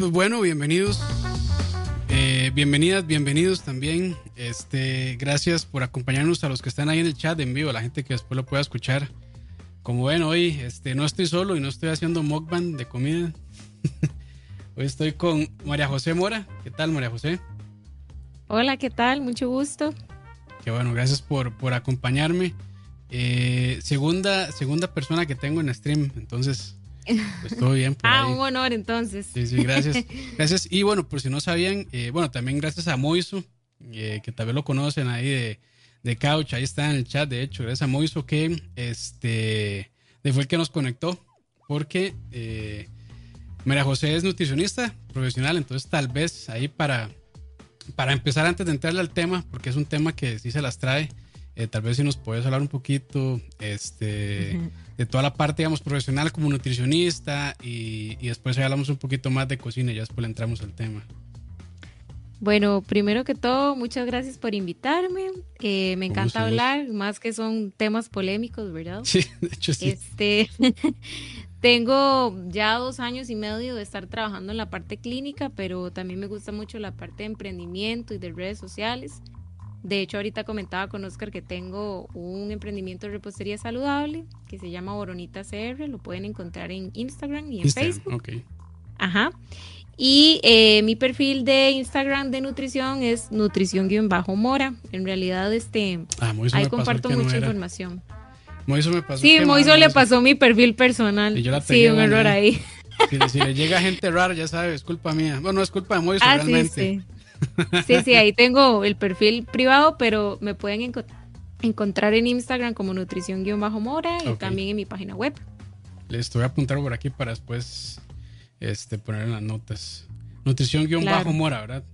Pues bueno, bienvenidos. Eh, bienvenidas, bienvenidos también. Este, gracias por acompañarnos a los que están ahí en el chat en vivo, la gente que después lo pueda escuchar. Como ven, hoy este, no estoy solo y no estoy haciendo mukbang de comida. hoy estoy con María José Mora. ¿Qué tal, María José? Hola, ¿qué tal? Mucho gusto. Qué bueno, gracias por, por acompañarme. Eh, segunda, segunda persona que tengo en stream, entonces pues todo bien. ah, un honor entonces. Sí, sí, gracias. Gracias. Y bueno, por si no sabían, eh, bueno, también gracias a Moiso, eh, que también lo conocen ahí de, de Couch, ahí está en el chat, de hecho, gracias a Moiso que este, fue el que nos conectó, porque eh, María José es nutricionista profesional, entonces tal vez ahí para, para empezar antes de entrarle al tema, porque es un tema que sí se las trae, eh, tal vez si nos puedes hablar un poquito este, de toda la parte, digamos, profesional como nutricionista y, y después hablamos un poquito más de cocina y ya después le entramos al tema. Bueno, primero que todo, muchas gracias por invitarme. Eh, me encanta hablar, más que son temas polémicos, ¿verdad? Sí, de hecho sí. Este, tengo ya dos años y medio de estar trabajando en la parte clínica, pero también me gusta mucho la parte de emprendimiento y de redes sociales. De hecho, ahorita comentaba con Oscar que tengo un emprendimiento de repostería saludable que se llama Boronita CR. Lo pueden encontrar en Instagram y en Facebook. Okay. Ajá. Y eh, mi perfil de Instagram de nutrición es nutrición-mora. En realidad, este, ah, ahí comparto mucha información. Moiso me pasó. Sí, Moiso le pasó mi perfil personal. sí, un error ahí. Si, le llega gente rara, ya sabes, es culpa mía. Bueno, no es culpa de Moiso ah, realmente. Sí, sí. Sí, sí, ahí tengo el perfil privado, pero me pueden encontrar en Instagram como nutrición-mora y también en mi página web. Les estoy a apuntar por aquí para después este, poner en las notas. Nutrición guion bajo mora, ¿verdad?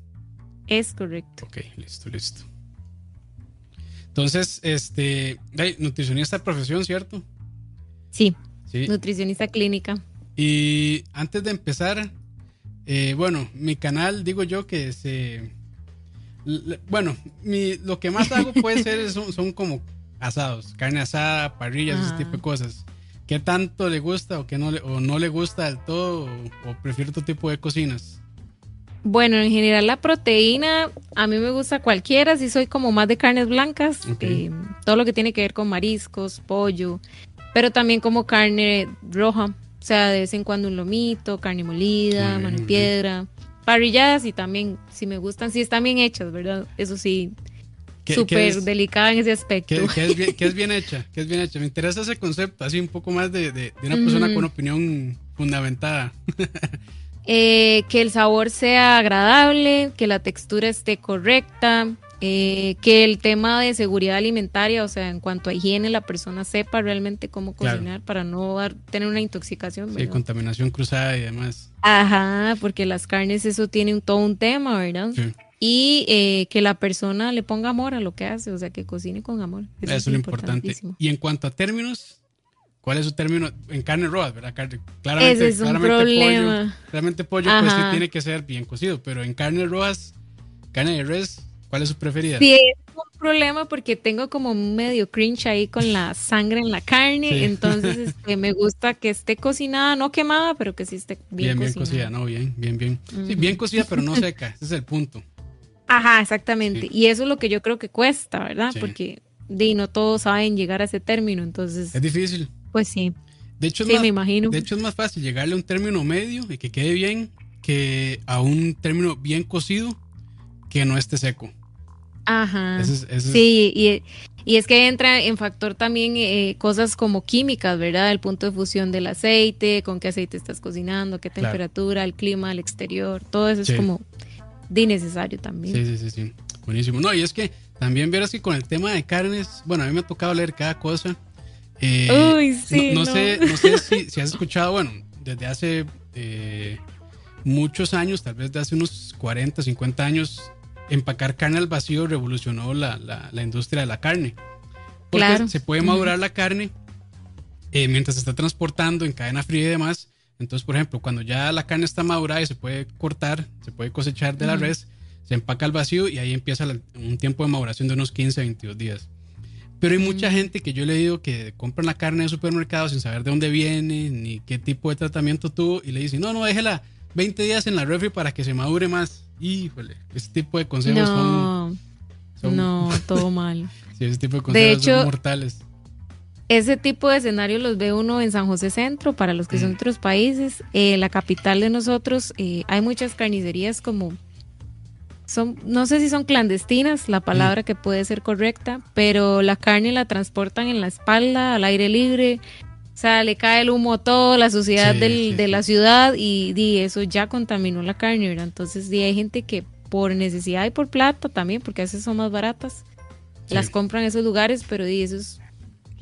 Es correcto. Ok, listo, listo. Entonces, este, nutricionista de profesión, ¿cierto? Sí, sí. Nutricionista clínica. Y antes de empezar, eh, bueno, mi canal, digo yo que se... Bueno, mi, lo que más hago puede ser son, son como asados, carne asada, parrillas, ese tipo de cosas. ¿Qué tanto le gusta o, qué no, le, o no le gusta del todo o, prefiere otro tipo de cocinas? Bueno, en general la proteína, a mí me gusta cualquiera, si soy como más de carnes blancas, eh, todo lo que tiene que ver con mariscos, pollo, pero también como carne roja, sea, de vez en cuando un lomito, carne molida, mano piedra, parrilladas y también, si me gustan, si están bien hechas, ¿verdad? Eso sí, súper delicada en ese aspecto. ¿Qué, es bien, hecha? ¿Qué es bien hecha? Me interesa ese concepto, así un poco más de, una persona con opinión fundamentada. Eh, que el sabor sea agradable, que la textura esté correcta, eh, que el tema de seguridad alimentaria, o sea, en cuanto a higiene, la persona sepa realmente cómo cocinar para no tener una intoxicación. Sí, contaminación cruzada y demás. Ajá, porque las carnes, eso tiene un, todo un tema, ¿verdad? Sí y eh, que la persona le ponga amor a lo que hace, o sea, que cocine con amor. Eso, es lo importante. Y en cuanto a términos, ¿cuál es su término? En carne roja, ¿verdad? Claramente, Ese es un problema. Pollo, claramente pollo pues sí tiene que ser bien cocido, pero en carnes rojas, carne de res, ¿cuál es su preferida? Sí, es un problema porque tengo como medio cringe ahí con la sangre en la carne, entonces este, me gusta que esté cocinada, no quemada, pero que sí esté bien, bien cocida. Bien cocida, no, bien, bien, bien. Sí, bien cocida, pero no seca, ese es el punto. Ajá, exactamente. Y eso es lo que yo creo que cuesta, ¿verdad? Porque de, no todos saben llegar a ese término, entonces... Es difícil. Pues sí. De hecho, sí, me imagino. De hecho, es más fácil llegarle a un término medio y que quede bien que a un término bien cocido que no esté seco. Ajá. sí, y, y, es que entra en factor también eh, cosas como químicas, ¿verdad? El punto de fusión del aceite, con qué aceite estás cocinando, qué temperatura, el clima, el exterior, todo eso es como de necesario también. Sí, sí, sí, Buenísimo. No, y es que también verás que con el tema de carnes, bueno, a mí me ha tocado leer cada cosa. Eh, Uy, sí, no, sé, no sé si, has escuchado, bueno, desde hace eh, muchos años, tal vez de hace unos 40, 50 años, empacar carne al vacío revolucionó la, la, industria de la carne. Porque claro. se puede madurar la carne eh, mientras se está transportando en cadena fría y demás entonces, por ejemplo, cuando ya la carne está madurada y se puede cortar, se puede cosechar de la res, se empaca al vacío y ahí empieza un tiempo de maduración de unos 15 a 22 días. Pero hay mucha gente que yo he leído que compran la carne de supermercado sin saber de dónde viene, ni qué tipo de tratamiento tuvo, y le dicen, no, no, déjela, 20 días en la refri para que se madure más. Híjole, ese tipo de consejos no, son, No, todo mal. sí, ese tipo de consejos son mortales. Ese tipo de escenarios los ve uno en San José Centro, para los que son mm. otros países. Eh, la capital de nosotros, eh, hay muchas carnicerías como son, no sé si son clandestinas, la palabra que puede ser correcta, pero la carne la transportan en la espalda, al aire libre, o sea, le cae el humo a todo, la suciedad de la ciudad y, eso ya contaminó la carne, ¿verdad? Entonces, hay gente que por necesidad y por plata también, porque a veces son más baratas, las compran en esos lugares, pero di, eso es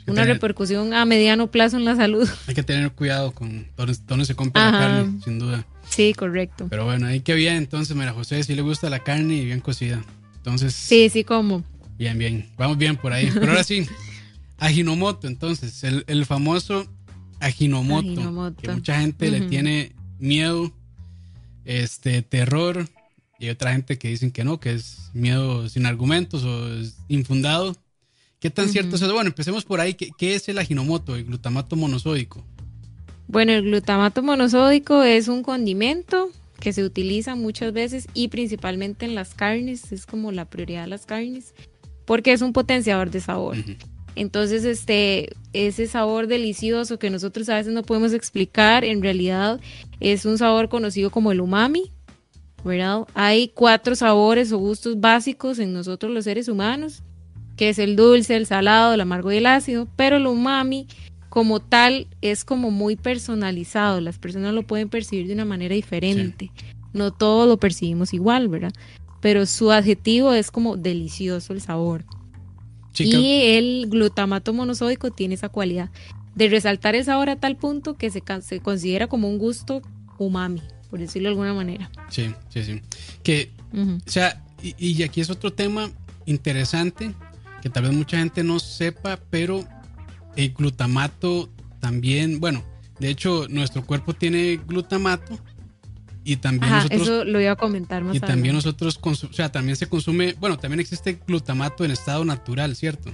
una repercusión a mediano plazo en la salud. Hay que tener cuidado con dónde, se compra la carne, sin duda. Sí, correcto. Pero bueno, ahí que bien, entonces, mira, José sí le gusta la carne y bien cocida. Entonces. Sí, sí, como. Bien, bien. Vamos bien por ahí. Pero ahora sí, Ajinomoto, entonces, el, famoso Ajinomoto, Que mucha gente le tiene miedo, este, terror. Y hay otra gente que dicen que no, que es miedo sin argumentos o es infundado. ¿Qué tan cierto es eso? Bueno, empecemos por ahí. ¿Qué, ¿Qué, es el Ajinomoto, el glutamato monosódico? Bueno, el glutamato monosódico es un condimento que se utiliza muchas veces y principalmente en las carnes, es como la prioridad de las carnes, porque es un potenciador de sabor. Entonces, este, ese sabor delicioso que nosotros a veces no podemos explicar, en realidad es un sabor conocido como el umami, ¿verdad? Hay cuatro sabores o gustos básicos en nosotros los seres humanos, que es el dulce, el salado, el amargo y el ácido, pero el umami como tal es como muy personalizado, las personas lo pueden percibir de una manera diferente, no todos lo percibimos igual, ¿verdad? Pero su adjetivo es como delicioso el sabor. Y el glutamato monosódico tiene esa cualidad de resaltar el sabor a tal punto que se, se considera como un gusto umami, por decirlo de alguna manera. Sí, sí, sí. Que, o sea, y, y aquí es otro tema interesante que tal vez mucha gente no sepa, pero el glutamato también, bueno, de hecho nuestro cuerpo tiene glutamato y también nosotros eso lo iba a comentar más y también nosotros o sea también se consume bueno también existe glutamato en estado natural cierto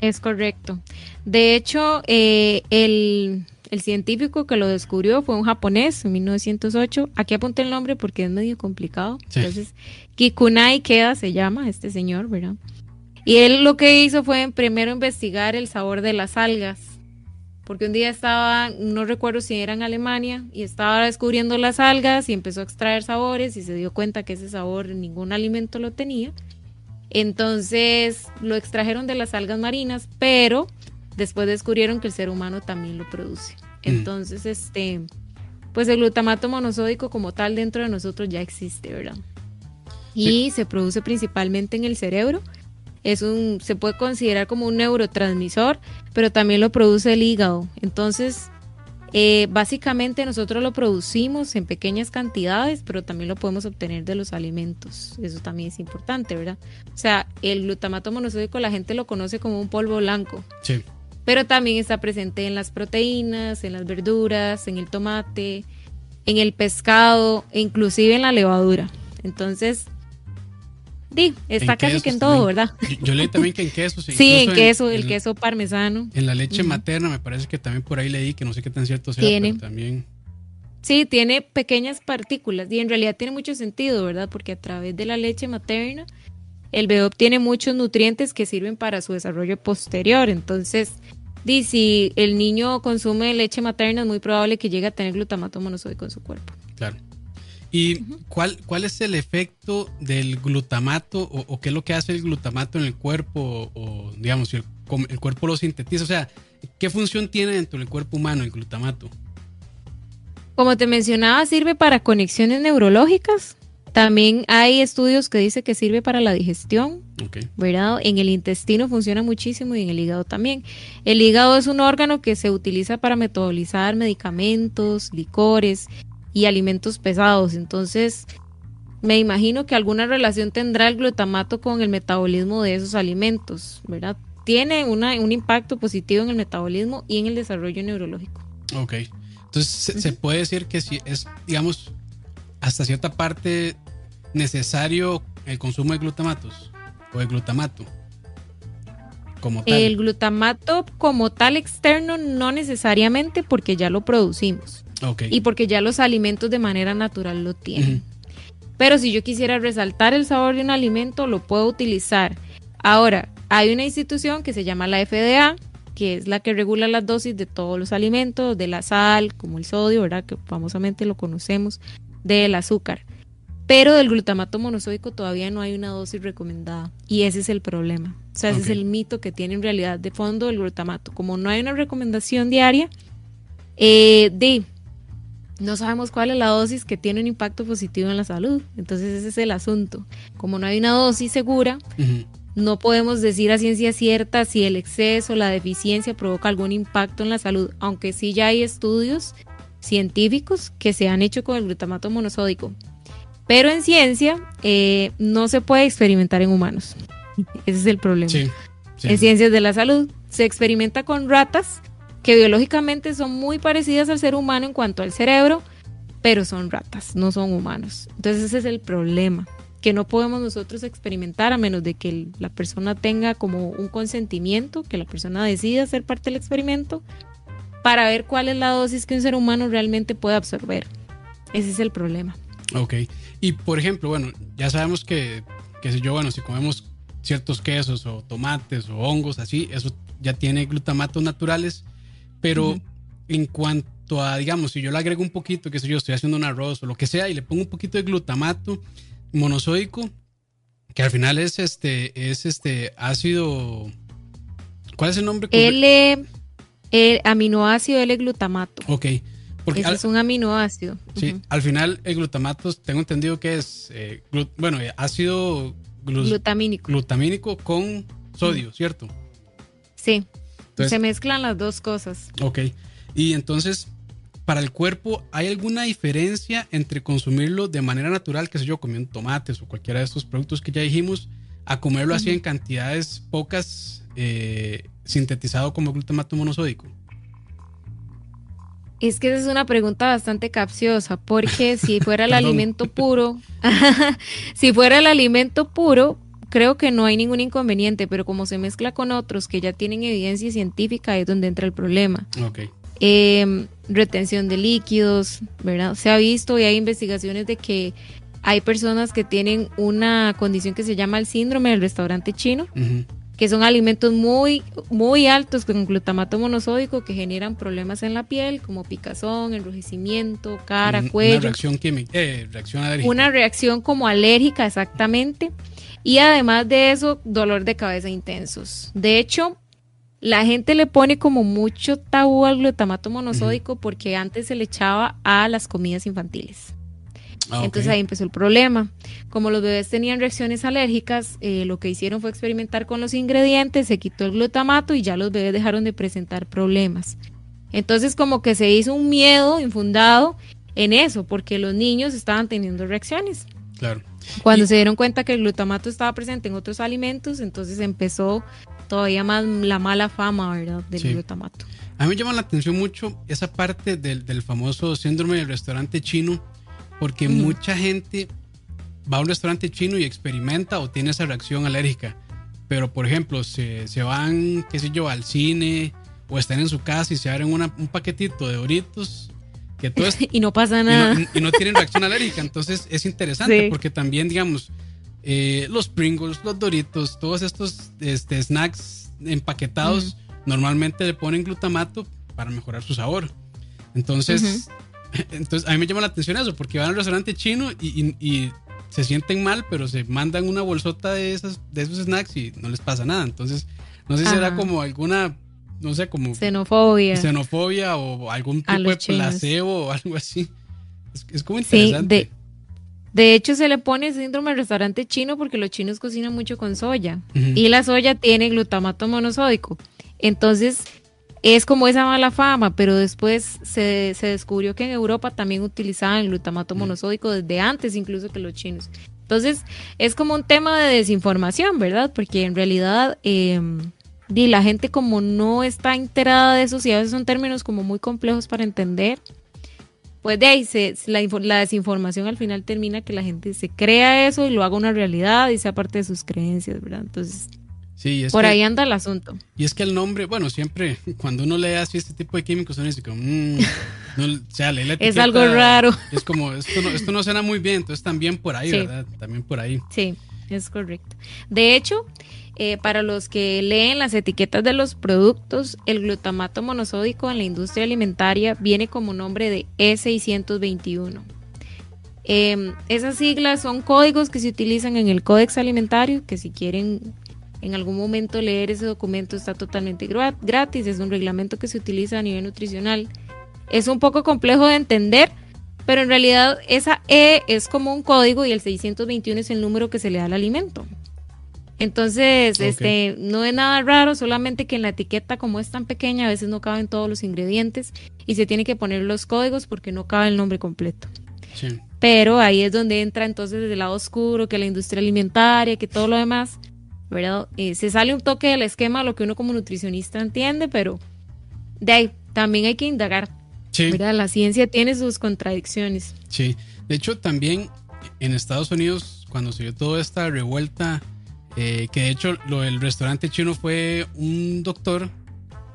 es correcto. De hecho eh, el, científico que lo descubrió fue un japonés en 1908 aquí apunté el nombre porque es medio complicado. Entonces Kikunai Keda se llama este señor verdad y él lo que hizo fue primero investigar el sabor de las algas, porque un día estaba, no recuerdo si era en Alemania, y estaba descubriendo las algas y empezó a extraer sabores y se dio cuenta que ese sabor ningún alimento lo tenía. Entonces lo extrajeron de las algas marinas, pero después descubrieron que el ser humano también lo produce. Mm. Entonces, este, pues el glutamato monosódico como tal dentro de nosotros ya existe, ¿verdad? Y se produce principalmente en el cerebro es un, se puede considerar como un neurotransmisor, pero también lo produce el hígado. Entonces, eh, básicamente nosotros lo producimos en pequeñas cantidades, pero también lo podemos obtener de los alimentos. Eso también es importante, ¿verdad? O sea, el glutamato monosódico la gente lo conoce como un polvo blanco. Sí. Pero también está presente en las proteínas, en las verduras, en el tomate, en el pescado e inclusive en la levadura. Entonces, Sí, está casi que en todo, ¿verdad? Yo leí también que en queso. Sí, en queso, el queso parmesano. En la leche materna me parece que también por ahí leí, que no sé qué tan cierto sea, pero también... Sí, tiene pequeñas partículas y en realidad tiene mucho sentido, ¿verdad? Porque a través de la leche materna el bebé obtiene muchos nutrientes que sirven para su desarrollo posterior. Entonces, si el niño consume leche materna es muy probable que llegue a tener glutamato monosódico en su cuerpo. Claro. ¿Y cuál, cuál es el efecto del glutamato o, qué es lo que hace el glutamato en el cuerpo o, digamos, si el, el, cuerpo lo sintetiza? O sea, ¿qué función tiene dentro del cuerpo humano el glutamato? Como te mencionaba, sirve para conexiones neurológicas. También hay estudios que dicen que sirve para la digestión, ¿verdad? En el intestino funciona muchísimo y en el hígado también. El hígado es un órgano que se utiliza para metabolizar medicamentos, licores y alimentos pesados. Entonces, me imagino que alguna relación tendrá el glutamato con el metabolismo de esos alimentos, ¿verdad? Tiene una, un impacto positivo en el metabolismo y en el desarrollo neurológico. Ok. Entonces, se, puede decir que si es, digamos, hasta cierta parte necesario el consumo de glutamatos o de glutamato. Como El glutamato como tal externo no necesariamente porque ya lo producimos. Y porque ya los alimentos de manera natural lo tienen. Pero si yo quisiera resaltar el sabor de un alimento, lo puedo utilizar. Ahora, hay una institución que se llama la FDA, que es la que regula las dosis de todos los alimentos, de la sal, como el sodio, ¿verdad? Que famosamente lo conocemos, del azúcar. Pero del glutamato monosódico todavía no hay una dosis recomendada. Y ese es el problema. O sea, ese es el mito que tiene en realidad de fondo el glutamato. Como no hay una recomendación diaria, eh, de no sabemos cuál es la dosis que tiene un impacto positivo en la salud. Entonces ese es el asunto. Como no hay una dosis segura, no podemos decir a ciencia cierta si el exceso, la deficiencia provoca algún impacto en la salud, aunque sí ya hay estudios científicos que se han hecho con el glutamato monosódico. Pero en ciencia eh, no se puede experimentar en humanos. Ese es el problema. En ciencias de la salud se experimenta con ratas que biológicamente son muy parecidas al ser humano en cuanto al cerebro, pero son ratas, no son humanos. Entonces ese es el problema, que no podemos nosotros experimentar a menos de que la persona tenga como un consentimiento, que la persona decida ser parte del experimento, para ver cuál es la dosis que un ser humano realmente puede absorber. Ese es el problema. Ok. Y por ejemplo, bueno, ya sabemos que, que si yo, bueno, si comemos ciertos quesos o tomates o hongos así, eso ya tiene glutamatos naturales pero en cuanto a, digamos, si yo le agrego un poquito, que sé yo, estoy haciendo un arroz o lo que sea, y le pongo un poquito de glutamato monosódico, que al final es este, es este ácido. ¿Cuál es el nombre? L, el aminoácido L-glutamato. Ok. Porque es un aminoácido. Sí, al final el glutamato, tengo entendido que es, eh, bueno, ácido glutamínico. glutamínico con sodio, ¿cierto? Sí se mezclan las dos cosas. Ok. Y entonces, para el cuerpo, ¿hay alguna diferencia entre consumirlo de manera natural, que sé yo, comiendo tomates o cualquiera de estos productos que ya dijimos, a comerlo así en cantidades pocas, eh, sintetizado como glutamato monosódico? Es que esa es una pregunta bastante capciosa, porque si fuera el alimento puro, si fuera el alimento puro, creo que no hay ningún inconveniente, pero como se mezcla con otros que ya tienen evidencia científica, es donde entra el problema. Em, retención de líquidos, ¿verdad? Se ha visto y hay investigaciones de que hay personas que tienen una condición que se llama el síndrome del restaurante chino, que son alimentos muy, muy altos con glutamato monosódico que generan problemas en la piel, como picazón, enrojecimiento, cara, cuello. Una reacción química, eh, reacción alérgica. Una reacción como alérgica, exactamente. Y además de eso, dolor de cabeza intensos. De hecho, la gente le pone como mucho tabú al glutamato monosódico porque antes se le echaba a las comidas infantiles. Ah, Entonces ahí empezó el problema. Como los bebés tenían reacciones alérgicas, eh, lo que hicieron fue experimentar con los ingredientes, se quitó el glutamato y ya los bebés dejaron de presentar problemas. Entonces como que se hizo un miedo infundado en eso, porque los niños estaban teniendo reacciones. Claro. Cuando se dieron cuenta que el glutamato estaba presente en otros alimentos, entonces empezó todavía más la mala fama, ¿verdad? Del glutamato. A mí me llama la atención mucho esa parte del, famoso síndrome del restaurante chino, porque mucha gente va a un restaurante chino y experimenta o tiene esa reacción alérgica. Pero, por ejemplo, se, se van, qué sé yo, al cine o están en su casa y se abren un paquetito de Doritos y no pasa nada. Y no, tienen reacción alérgica. Entonces es interesante porque también, digamos, eh, los Pringles, los Doritos, todos estos este, snacks empaquetados, normalmente le ponen glutamato para mejorar su sabor. Entonces, entonces, a mí me llama la atención eso, porque van al restaurante chino y, se sienten mal, pero se mandan una bolsota de, esas, de esos snacks y no les pasa nada. Entonces, no sé si será como alguna no sé, como... Xenofobia. Xenofobia o algún tipo de placebo o algo así. Es, como interesante. Sí, de, hecho, se le pone síndrome al restaurante chino porque los chinos cocinan mucho con soya. Y la soya tiene glutamato monosódico. Entonces, es como esa mala fama, pero después se, se descubrió que en Europa también utilizaban glutamato monosódico desde antes incluso que los chinos. Entonces, es como un tema de desinformación, ¿verdad? Porque en realidad... Eh, y la gente como no está enterada de eso y a veces son términos como muy complejos para entender, pues de ahí se, la, la, desinformación al final termina que la gente se crea eso y lo haga una realidad y sea parte de sus creencias, ¿verdad? Entonces, Sí, es Por que- ahí anda el asunto. Y es que el nombre, bueno, siempre cuando uno lee así este tipo de químicos, uno dice como, mm, no, o sea, lee la Es etiqueta, algo raro. Es como, esto no, esto no suena muy bien, entonces también por ahí, Sí. ¿verdad? También por ahí. Sí, es correcto. De hecho, eh, para los que leen las etiquetas de los productos, el glutamato monosódico en la industria alimentaria viene como nombre de E621. Eh, esas siglas son códigos que se utilizan en el Códex Alimentario, que si quieren en algún momento leer ese documento está totalmente gra- gratis, es un reglamento que se utiliza a nivel nutricional. Es un poco complejo de entender, pero en realidad esa E es como un código y el 621 es el número que se le da al alimento. Entonces, este, no es nada raro, solamente que en la etiqueta como es tan pequeña, a veces no caben todos los ingredientes y se tiene que poner los códigos porque no cabe el nombre completo. Sí. Pero ahí es donde entra entonces el lado oscuro, que la industria alimentaria, que todo lo demás, ¿verdad? Eh, se sale un toque del esquema, lo que uno como nutricionista entiende, pero de ahí también hay que indagar, Sí, ¿verdad? La ciencia tiene sus contradicciones. sí. De hecho, también en Estados Unidos, cuando se dio toda esta revuelta, eh, que de hecho lo del restaurante chino fue un doctor,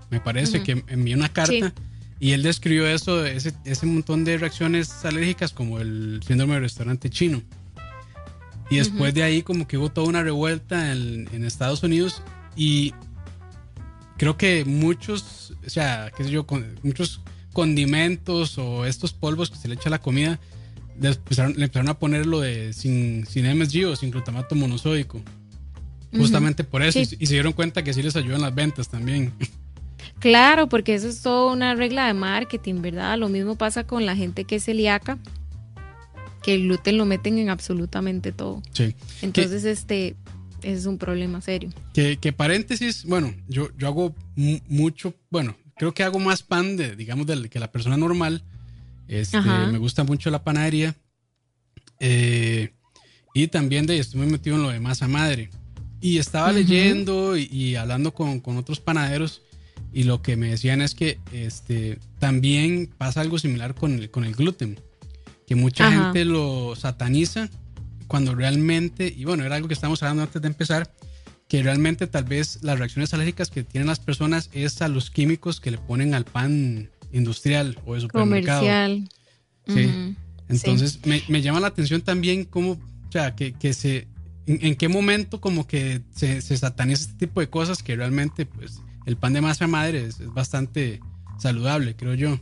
me parece, que envió una carta. Sí. Y él describió eso, ese, ese montón de reacciones alérgicas como el síndrome del restaurante chino. Y después de ahí como que hubo toda una revuelta en, en Estados Unidos y creo que muchos, o sea, qué sé yo, con, muchos condimentos o estos polvos que se le echa a la comida, le empezaron, le empezaron a poner lo de sin, sin MSG o sin glutamato monosódico. Justamente por eso. Sí. Y, y se dieron cuenta que sí les ayudan las ventas también. Claro, porque eso es toda una regla de marketing, ¿verdad? Lo mismo pasa con la gente que es celíaca, que el gluten lo meten en absolutamente todo. Sí. Entonces, este es un problema serio. Que, que paréntesis, bueno, yo, yo hago mu- mucho, bueno, creo que hago más pan de, digamos, del, que la persona normal. Este, me gusta mucho la panadería. Eh, y también de, estoy muy metido en lo de masa madre. Y estaba leyendo y, y hablando con, con otros panaderos y lo que me decían es que este, también pasa algo similar con el, con el gluten, que mucha Ajá. gente lo sataniza cuando realmente, y bueno, era algo que estábamos hablando antes de empezar, que realmente tal vez las reacciones alérgicas que tienen las personas es a los químicos que le ponen al pan industrial o de supermercado. Comercial. Sí. Entonces me, me llama la atención también cómo, o sea, que, que se, en, en qué momento como que se, se sataniza este tipo de cosas que realmente pues el pan de masa madre es, es bastante saludable, creo yo.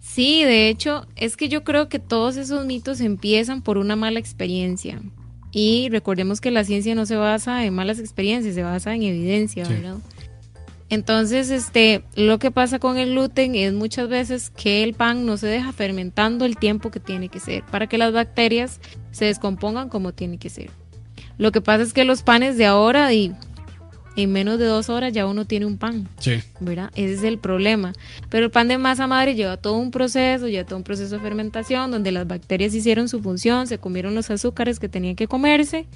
Sí, de hecho, es que yo creo que todos esos mitos empiezan por una mala experiencia. Y recordemos que la ciencia no se basa en malas experiencias, se basa en evidencia, Sí. ¿verdad? Entonces, este, lo que pasa con el gluten es muchas veces que el pan no se deja fermentando el tiempo que tiene que ser para que las bacterias se descompongan como tiene que ser. Lo que pasa es que los panes de ahora y en menos de dos horas ya uno tiene un pan. Sí, ¿verdad? Ese es el problema. Pero el pan de masa madre lleva todo un proceso, lleva todo un proceso de fermentación donde las bacterias hicieron su función, se comieron los azúcares que tenían que comerse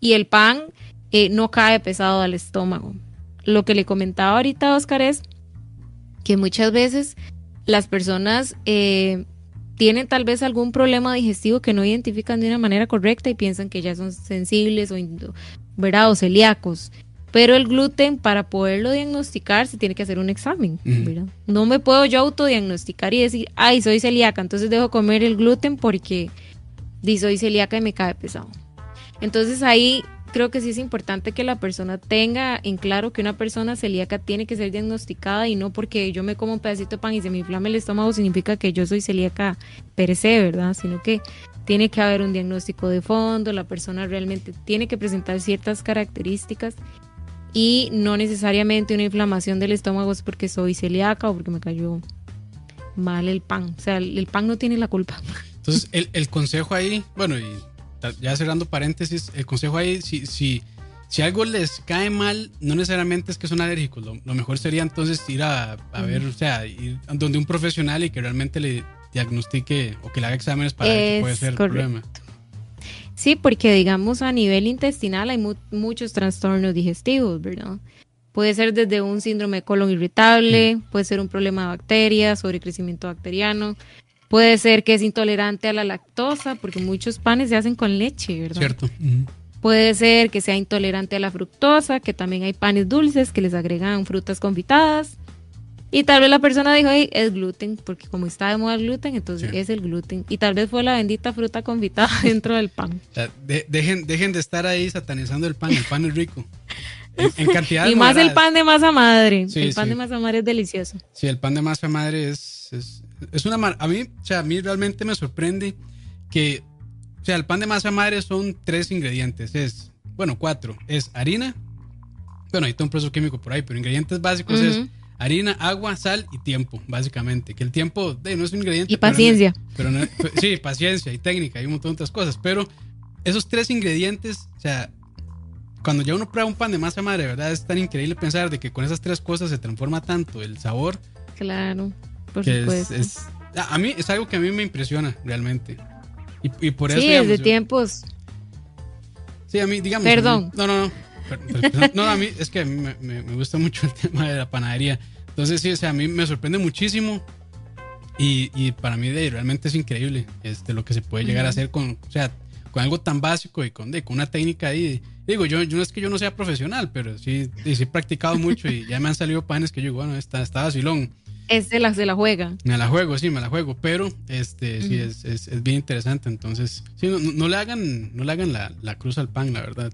y el pan eh, no cae pesado al estómago. Lo que le comentaba ahorita a Oscar es que muchas veces las personas eh, tienen tal vez algún problema digestivo que no identifican de una manera correcta y piensan que ya son sensibles o, ¿verdad? o celíacos. Pero el gluten, para poderlo diagnosticar, se tiene que hacer un examen. No me puedo yo autodiagnosticar y decir, ay, soy celíaca, entonces dejo comer el gluten porque soy celíaca y me cae pesado. Entonces ahí creo que sí es importante que la persona tenga en claro que una persona celíaca tiene que ser diagnosticada y no porque yo me como un pedacito de pan y se me inflame el estómago significa que yo soy celíaca per se, ¿verdad? Sino que tiene que haber un diagnóstico de fondo, la persona realmente tiene que presentar ciertas características y no necesariamente una inflamación del estómago es porque soy celíaca o porque me cayó mal el pan. O sea, el, el pan no tiene la culpa. Entonces, el, el consejo ahí, bueno, y ya cerrando paréntesis, el consejo ahí, si, si, si algo les cae mal, no necesariamente es que son alérgicos. Lo, lo mejor sería entonces ir a, a ver, o sea, ir a donde un profesional y que realmente le diagnostique o que le haga exámenes para ver qué Es puede ser el correcto. problema. Sí, porque digamos a nivel intestinal hay mu- muchos trastornos digestivos, ¿verdad? Puede ser desde un síndrome de colon irritable, puede ser un problema de bacterias, sobrecrecimiento bacteriano, puede ser que es intolerante a la lactosa, porque muchos panes se hacen con leche, ¿verdad? ¿Cierto? Ujú. Puede ser que sea intolerante a la fructosa, que también hay panes dulces que les agregan frutas confitadas. Y tal vez la persona dijo, es gluten, porque como está de moda el gluten, entonces es el gluten. Y tal vez fue la bendita fruta confitada dentro del pan. dejen, dejen de estar ahí satanizando el pan, el pan es rico. En, cantidad Y más el pan de masa madre. el pan de masa madre es delicioso. Sí, el pan de masa madre es, es, es una... A mí, o sea, a mí realmente me sorprende que o sea, el pan de masa madre son tres ingredientes. Es, bueno, cuatro. Es harina. Bueno, hay está un proceso químico por ahí, pero ingredientes básicos es harina, agua, sal y tiempo, básicamente. Que el tiempo no es un ingrediente. Y paciencia. Pero, sí, paciencia y técnica y un montón de otras cosas. Pero esos tres ingredientes, o sea, cuando ya uno prueba un pan de masa madre, ¿verdad? Es tan increíble pensar de que con esas tres cosas se transforma tanto el sabor. Claro, por supuesto. a mí es algo que a mí me impresiona realmente. Y, por eso. Sí, desde tiempos. Sí, a mí, digamos. Perdón. no, no, no. No, a mí es que me, me, gusta mucho el tema de la panadería. Entonces, sí, o sea, a mí me sorprende muchísimo. Y, y para mí de, realmente es increíble este, lo que se puede llegar a hacer con, o sea, con algo tan básico y con, de, con una técnica ahí. Digo, yo, yo no es que yo no sea profesional, pero sí, sí, he practicado mucho y ya me han salido panes que yo digo, bueno, está, está vacilón. Es de las de la juega. Me la juego, sí, me la juego, pero este sí es, es, es, bien interesante. Entonces, sí, no, no, le hagan, no le hagan la, la, cruz al pan, la verdad.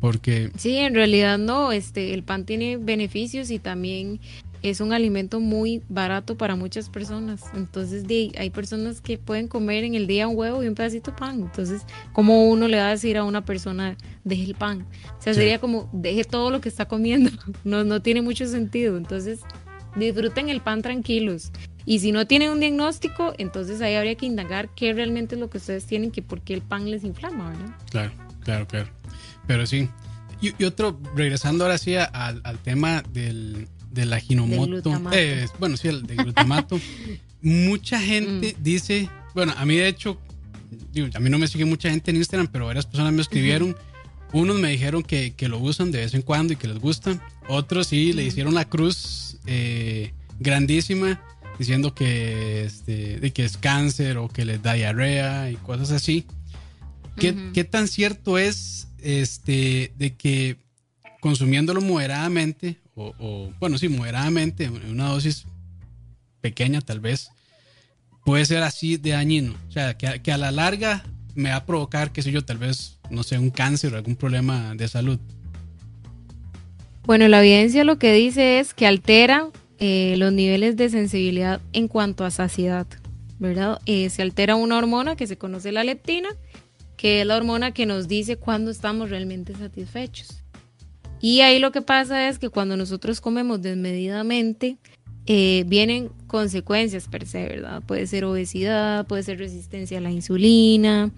Porque. Sí, en realidad no, este, el pan tiene beneficios y también es un alimento muy barato para muchas personas. Entonces, hay personas que pueden comer en el día un huevo y un pedacito de pan. Entonces, ¿cómo uno le va a decir a una persona, deje el pan? O sea, sería como, deje todo lo que está comiendo. No, no tiene mucho sentido. Entonces, disfruten el pan tranquilos. Y si no tienen un diagnóstico, entonces ahí habría que indagar qué realmente es lo que ustedes tienen, que por qué el pan les inflama, ¿verdad? Claro, claro, claro. Pero sí. Y, otro, regresando ahora sí al, tema del, del aginomoto. Eh, bueno, sí, el de glutamato. mucha gente mm. dice, bueno, a mí de hecho, a mí no me sigue mucha gente en Instagram, pero varias personas me escribieron. Unos me dijeron que, que, lo usan de vez en cuando y que les gusta. Otros sí le hicieron la cruz eh, grandísima diciendo que, este, de que es cáncer o que les da diarrea y cosas así. ¿Qué, tan cierto es este, de que consumiéndolo moderadamente, o, bueno, sí, moderadamente, en una dosis pequeña tal vez, puede ser así de dañino? O sea, que, que a la larga me va a provocar, qué sé yo, tal vez, no sé, un cáncer o algún problema de salud. Bueno, la evidencia lo que dice es que altera eh, los niveles de sensibilidad en cuanto a saciedad, ¿verdad? Eh, se altera una hormona que se conoce la leptina, que es la hormona que nos dice cuándo estamos realmente satisfechos. Y ahí lo que pasa es que cuando nosotros comemos desmedidamente, eh, vienen consecuencias per se, ¿verdad? Puede ser obesidad, puede ser resistencia a la insulina,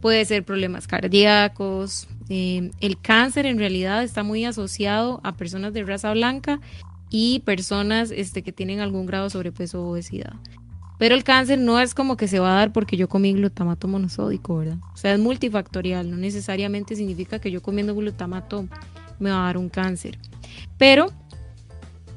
puede ser problemas cardíacos. Eh, el cáncer en realidad está muy asociado a personas de raza blanca y personas este, que tienen algún grado de sobrepeso o obesidad. Pero el cáncer no es como que se va a dar porque yo comí glutamato monosódico, ¿verdad? O sea, es multifactorial, no necesariamente significa que yo comiendo glutamato me va a dar un cáncer. Pero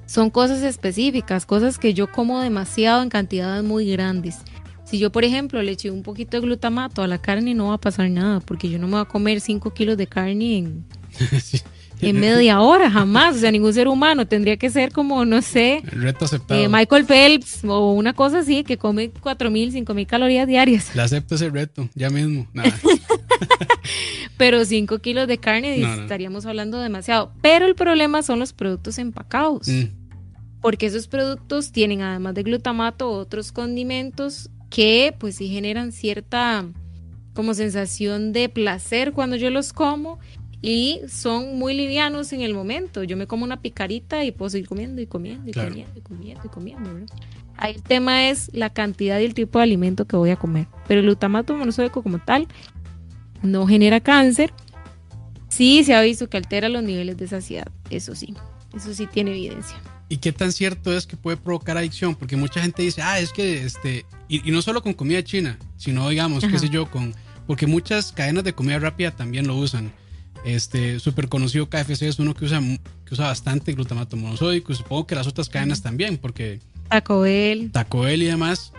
son cosas específicas, cosas que yo como demasiado en cantidades muy grandes. Si yo, por ejemplo, le eché un poquito de glutamato a la carne, no va a pasar nada, porque yo no me voy a comer 5 kilos de carne en, en media hora, jamás. O sea, ningún ser humano tendría que ser como, no sé, reto aceptado. Eh, Michael Phelps o una cosa así, que come 4.000, 5.000 calorías diarias. Le acepto ese reto, ya mismo. Pero 5 kilos de carne estaríamos hablando demasiado. Pero el problema son los productos empacados. Mm. Porque esos productos tienen, además de glutamato, otros condimentos que pues sí generan cierta como sensación de placer cuando yo los como y son muy livianos en el momento. Yo me como una picarita y puedo seguir comiendo y comiendo y comiendo y comiendo y comiendo. Ahí el tema es la cantidad y el tipo de alimento que voy a comer. Pero el glutamato monosódico como tal no genera cáncer. Sí se ha visto que altera los niveles de saciedad, eso sí, eso sí tiene evidencia. ¿Y qué tan cierto es que puede provocar adicción? Porque mucha gente dice, ah, es que, este, y, no solo con comida china, sino, digamos, qué sé yo, con, porque muchas cadenas de comida rápida también lo usan. Este, súper conocido KFC es uno que usa, que usa bastante glutamato monosódico, supongo que las otras cadenas también, porque... Taco Bell. Taco Bell y demás.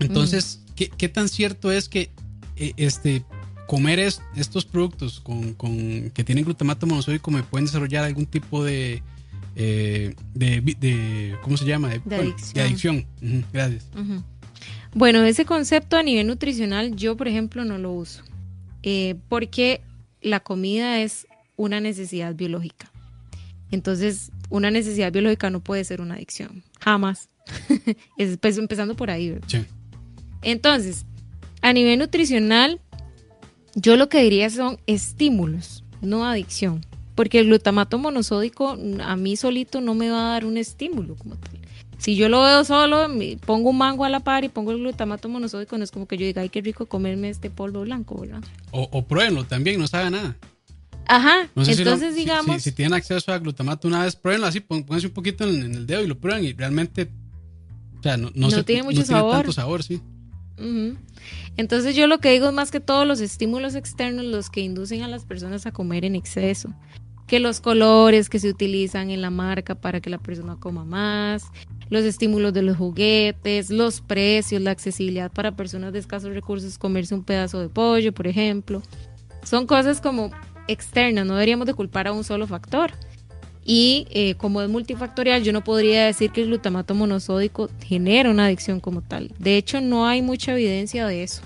Entonces, ¿qué, ¿qué, tan cierto es que, eh, este, comer estos productos con, con, que tienen glutamato monosódico me pueden desarrollar algún tipo de, eh, de, ¿cómo se llama? De, adicción. Gracias. Bueno, ese concepto a nivel nutricional yo, por ejemplo, no lo uso. Eh, porque la comida es una necesidad biológica. Entonces, una necesidad biológica no puede ser una adicción. Jamás. es, pues, empezando por ahí. Sí. Entonces, a nivel nutricional, yo lo que diría son estímulos, no adicción. Porque el glutamato monosódico a mí solito no me va a dar un estímulo como tal. Si yo lo veo solo, pongo un mango a la par y pongo el glutamato monosódico, no es como que yo diga, ay, qué rico comerme este polvo blanco, ¿verdad? O, o pruébenlo también, no sabe nada. Ajá, entonces digamos... Si, tienen acceso a glutamato una vez, pruébenlo así, pónganse un poquito en, el dedo y lo prueban y realmente, o sea, no, no, tiene mucho sabor. tanto sabor, sí. Entonces yo lo que digo es más que todos los estímulos externos los que inducen a las personas a comer en exceso. Que los colores que se utilizan en la marca para que la persona coma más, los estímulos de los juguetes, los precios, la accesibilidad para personas de escasos recursos, comerse un pedazo de pollo, por ejemplo. Son cosas como externas, no deberíamos de culpar a un solo factor. Y eh, como es multifactorial, yo no podría decir que el glutamato monosódico genera una adicción como tal. De hecho, no hay mucha evidencia de eso.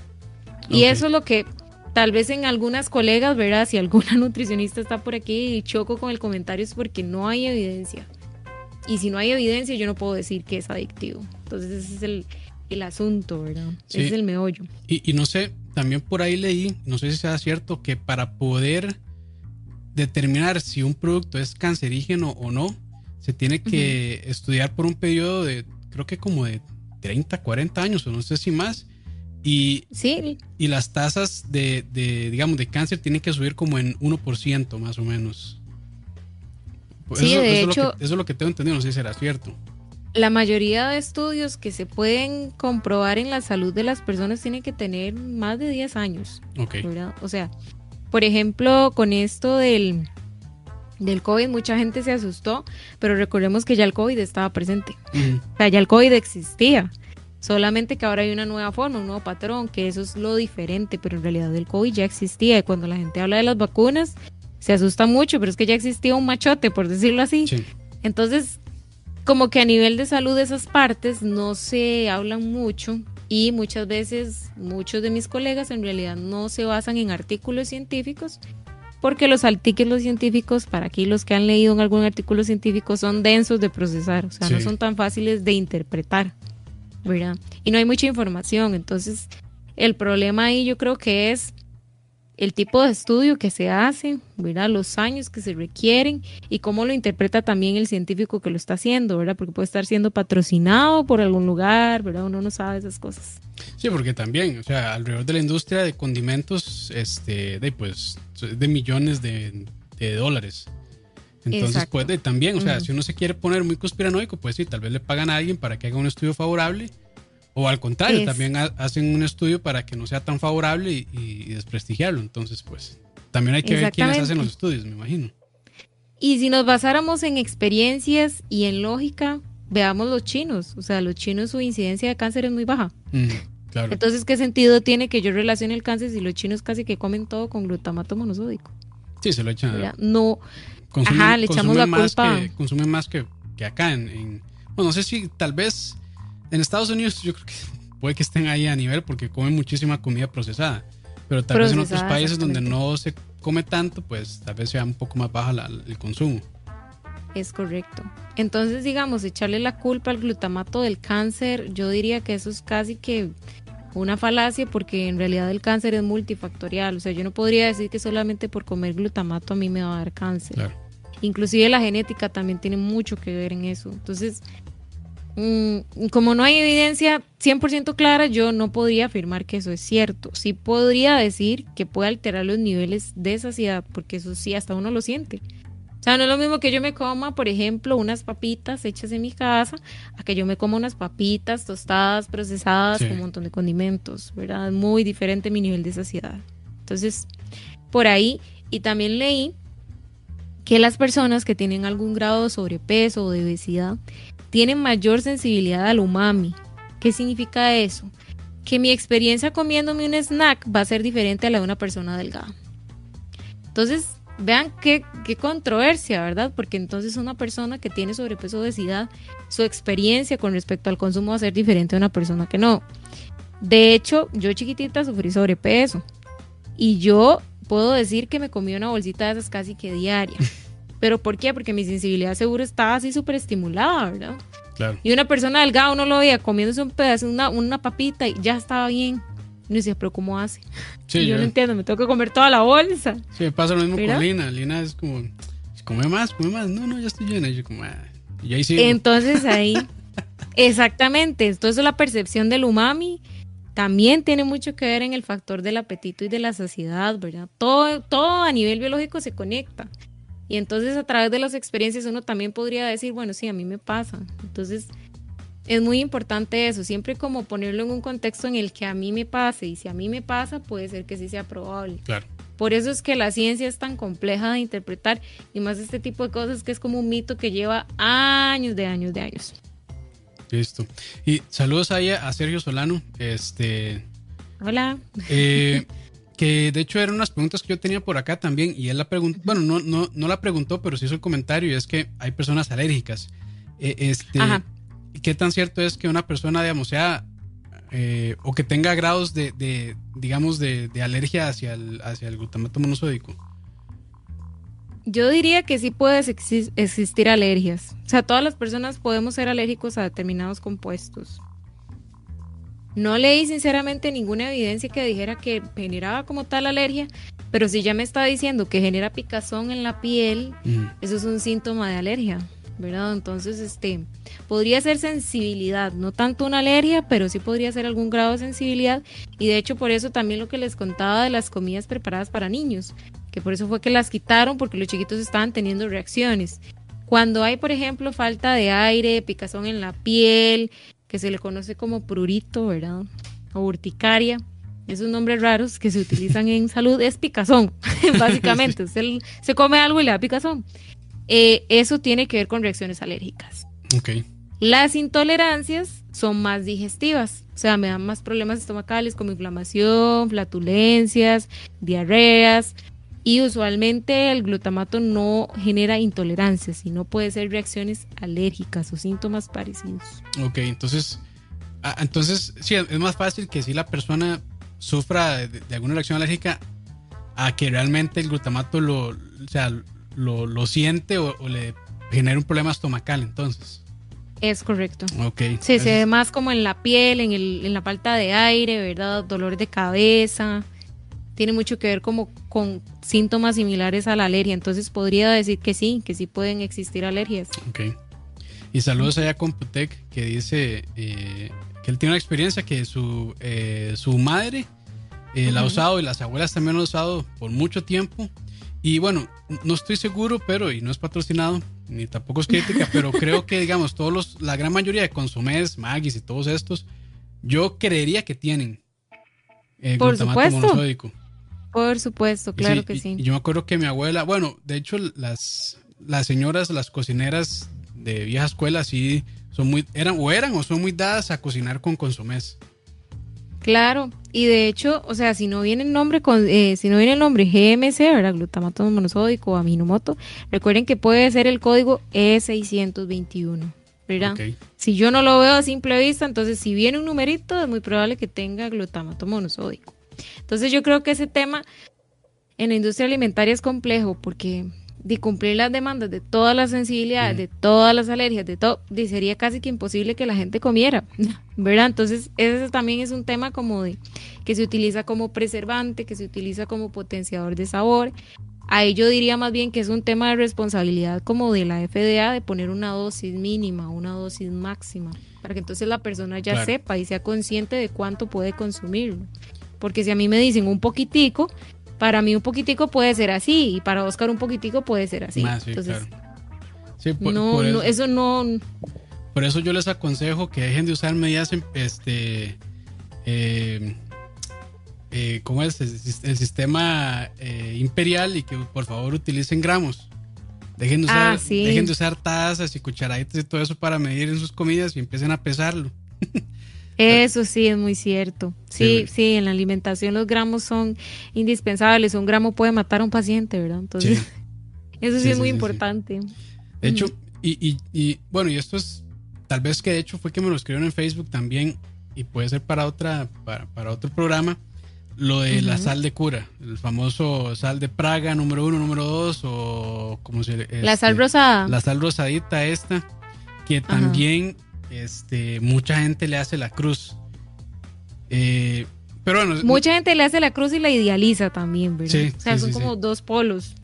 Y eso es lo que tal vez en algunas colegas, ¿verdad? Si alguna nutricionista está por aquí y choco con el comentario es porque no hay evidencia. Y si no hay evidencia, yo no puedo decir que es adictivo. Entonces ese es el, el asunto, ¿verdad? Ese es el meollo. Y, y no sé, también por ahí leí, no sé si sea cierto, que para poder determinar si un producto es cancerígeno o no, se tiene que estudiar por un periodo de, creo que como de 30, 40 años o no sé si más. Y, sí. y las tasas de, digamos, de cáncer tienen que subir como en 1% más o menos. Sí, de hecho. eso es lo que tengo entendido, no sé si será cierto. La mayoría de estudios que se pueden comprobar en la salud de las personas tienen que tener más de 10 años. O sea, por ejemplo, con esto del, del COVID, mucha gente se asustó, pero recordemos que ya el COVID estaba presente. O sea, ya el COVID existía. Solamente que ahora hay una nueva forma, un nuevo patrón, que eso es lo diferente, pero en realidad el COVID ya existía. Y cuando la gente habla de las vacunas, se asusta mucho, pero es que ya existía un machote, por decirlo así. Entonces, como que a nivel de salud de esas partes no se hablan mucho y muchas veces muchos de mis colegas en realidad no se basan en artículos científicos porque los artículos científicos, para aquí los que han leído en algún artículo científico, son densos de procesar, o sea, no son tan fáciles de interpretar, ¿verdad? Y no hay mucha información, entonces el problema ahí yo creo que es el tipo de estudio que se hace, ¿verdad? los años que se requieren y cómo lo interpreta también el científico que lo está haciendo, ¿verdad? porque puede estar siendo patrocinado por algún lugar, ¿verdad? uno no sabe esas cosas. Sí, porque también, o sea, alrededor de la industria de condimentos, este, de pues, de millones de, dólares. Entonces puede también, o sea, si uno se quiere poner muy conspiranoico, pues sí, tal vez le pagan a alguien para que haga un estudio favorable o al contrario, también hacen un estudio para que no sea tan favorable y, desprestigiarlo. Entonces, pues, también hay que ver quiénes hacen los estudios, me imagino. Y si nos basáramos en experiencias y en lógica, veamos los chinos. O sea, los chinos su incidencia de cáncer es muy baja. claro. Entonces, ¿qué sentido tiene que yo relacione el cáncer si los chinos casi que comen todo con glutamato monosódico? Sí, se lo echan. No. Ajá, le echamos la culpa. consumen más que, acá. En, bueno, no sé si tal vez en Estados Unidos yo creo que puede que estén ahí a nivel porque comen muchísima comida procesada. Pero tal vez en otros países donde no se come tanto, pues tal vez sea un poco más baja el consumo. Es correcto. Entonces, digamos, echarle la culpa al glutamato del cáncer, yo diría que eso es casi que una falacia porque en realidad el cáncer es multifactorial. O sea, yo no podría decir que solamente por comer glutamato a mí me va a dar cáncer. Inclusive la genética también tiene mucho que ver en eso. Entonces, Mm, como no hay evidencia 100% clara, yo no podría afirmar que eso es cierto. Sí podría decir que puede alterar los niveles de saciedad, porque eso sí, hasta uno lo siente. O sea, no es lo mismo que yo me coma, por ejemplo, unas papitas hechas en mi casa, a que yo me coma unas papitas tostadas, procesadas, con un montón de condimentos, ¿verdad? Muy diferente mi nivel de saciedad. Entonces, por ahí, y también leí que las personas que tienen algún grado de sobrepeso o de obesidad tienen mayor sensibilidad al umami. ¿Qué significa eso? que mi experiencia comiéndome un snack va a ser diferente a la de una persona delgada. Entonces, vean qué, qué controversia, ¿verdad? Porque entonces una persona que tiene sobrepeso o obesidad, su experiencia con respecto al consumo va a ser diferente a una persona que no. De hecho, yo chiquitita sufrí sobrepeso y yo puedo decir que me comí una bolsita de esas casi que diaria. ¿Pero por qué? Porque mi sensibilidad seguro estaba así súper estimulada, ¿verdad? Claro. Y una persona delgada uno lo veía comiéndose un pedazo, una, una papita y ya estaba bien. Y decía, pero ¿cómo hace? Sí, yo, yo- no entiendo, me tengo que comer toda la bolsa. Sí, me pasa lo mismo ¿Verdad? con Lina. Lina es como, come más, come más. No, no, ya estoy llena. Y yo como, ah, y ahí sí. Entonces ahí, exactamente, entonces la percepción del umami también tiene mucho que ver en el factor del apetito y de la saciedad, ¿verdad? Todo, todo a nivel biológico se conecta. Y entonces a través de las experiencias uno también podría decir, bueno, sí, a mí me pasa. Entonces es muy importante eso, siempre como ponerlo en un contexto en el que a mí me pase y si a mí me pasa puede ser que sí sea probable. Claro. Por eso es que la ciencia es tan compleja de interpretar y más este tipo de cosas que es como un mito que lleva años de años de años. Listo. Y saludos ahí a Sergio Solano. Este. Hola. eh, que de hecho eran unas preguntas que yo tenía por acá también. Y él la preguntó. Bueno, no, no, no la preguntó, pero sí hizo el comentario. Y es que hay personas alérgicas. Eh, este. Ajá. ¿Qué tan cierto es que una persona, digamos, sea. eh, o que tenga grados de, de, digamos, de, de alergia hacia el, hacia el glutamato monosódico? Yo diría que sí puede exis- existir alergias. O sea, todas las personas podemos ser alérgicos a determinados compuestos. No leí sinceramente ninguna evidencia que dijera que generaba como tal alergia, pero si ya me está diciendo que genera picazón en la piel, Mm, eso es un síntoma de alergia, ¿verdad? Entonces, este, podría ser sensibilidad, no tanto una alergia, pero sí podría ser algún grado de sensibilidad. Y de hecho, por eso también lo que les contaba de las comidas preparadas para niños, que por eso fue que las quitaron, porque los chiquitos estaban teniendo reacciones. Cuando hay, por ejemplo, falta de aire, picazón en la piel, que se le conoce como prurito, ¿verdad? O urticaria. Esos nombres raros que se utilizan en salud es picazón, básicamente. Usted se come algo y le da picazón. Eh, eso tiene que ver con reacciones alérgicas. ok. Las intolerancias son más digestivas, o sea, me dan más problemas estomacales como inflamación, flatulencias, diarreas. Y usualmente el glutamato no genera intolerancias, sino puede ser reacciones alérgicas o síntomas parecidos. Ok, entonces, entonces sí, es más fácil que si la persona sufra de, de alguna reacción alérgica a que realmente el glutamato lo, o sea, lo, lo siente o, o le genere un problema estomacal, entonces. Es correcto. Ok. Sí, se ve más como en la piel, en, el, en la falta de aire, ¿verdad? Dolor de cabeza. Tiene mucho que ver como con síntomas similares a la alergia. Entonces podría decir que sí, que sí pueden existir alergias. Ok. Y saludos allá a Computec que dice eh, que él tiene una experiencia que su, eh, su madre eh, la ha usado y las abuelas también lo han usado por mucho tiempo. Y bueno, no estoy seguro, pero y no es patrocinado, ni tampoco es crítica, pero creo que, digamos, todos los, la gran mayoría de consomés, Magis y todos estos, yo creería que tienen eh, Por glutamato supuesto. monosódico. Por supuesto, claro Sí, que y- sí. Y yo me acuerdo que mi abuela, bueno, de hecho las, las señoras, las cocineras de vieja escuela sí son muy, eran o eran o son muy dadas a cocinar con consomés. Claro, y de hecho, o sea, si no viene el nombre con, eh, si no viene el nombre GMC, ¿verdad? Glutamato monosódico o aminomoto, recuerden que puede ser el código E621, ¿verdad? Si yo no lo veo a simple vista, entonces si viene un numerito, es muy probable que tenga glutamato monosódico. Entonces yo creo que ese tema en la industria alimentaria es complejo porque de cumplir las demandas de todas las sensibilidades, de todas las alergias, de todo, sería casi que imposible que la gente comiera, ¿verdad? Entonces ese también es un tema como de que se utiliza como preservante, que se utiliza como potenciador de sabor. Ahí yo diría más bien que es un tema de responsabilidad como de la FDA de poner una dosis mínima, una dosis máxima, para que entonces la persona ya Claro. sepa y sea consciente de cuánto puede consumirlo. Porque si a mí me dicen un poquitico, para mí un poquitico puede ser así y para Oscar un poquitico puede ser así. Ah, sí, entonces, claro. Sí, por, no, por no, eso, eso no, por eso yo les aconsejo que dejen de usar medidas, em- este, eh, eh, ¿cómo es? El, el sistema eh, imperial y que por favor utilicen gramos. Dejen de, usar, Ah, sí. dejen de usar tazas y cucharaditas y todo eso para medir en sus comidas y empiecen a pesarlo. Eso sí es muy cierto. Sí, sí, en la alimentación los gramos son indispensables. Un gramo puede matar a un paciente, ¿verdad? Entonces, eso sí, es muy importante. De hecho, y, y, bueno, y esto es, tal vez que de hecho fue que me lo escribieron en Facebook también, y puede ser para otra, para, para otro programa, lo de la sal de cura, el famoso sal de Praga número uno, número dos, o como se La sal este, rosada. La sal rosadita esta, que también este, mucha gente le hace la cruz. Eh, pero bueno, mucha gente le hace la cruz y la idealiza también, ¿verdad? Sí, o sea, son como dos polos.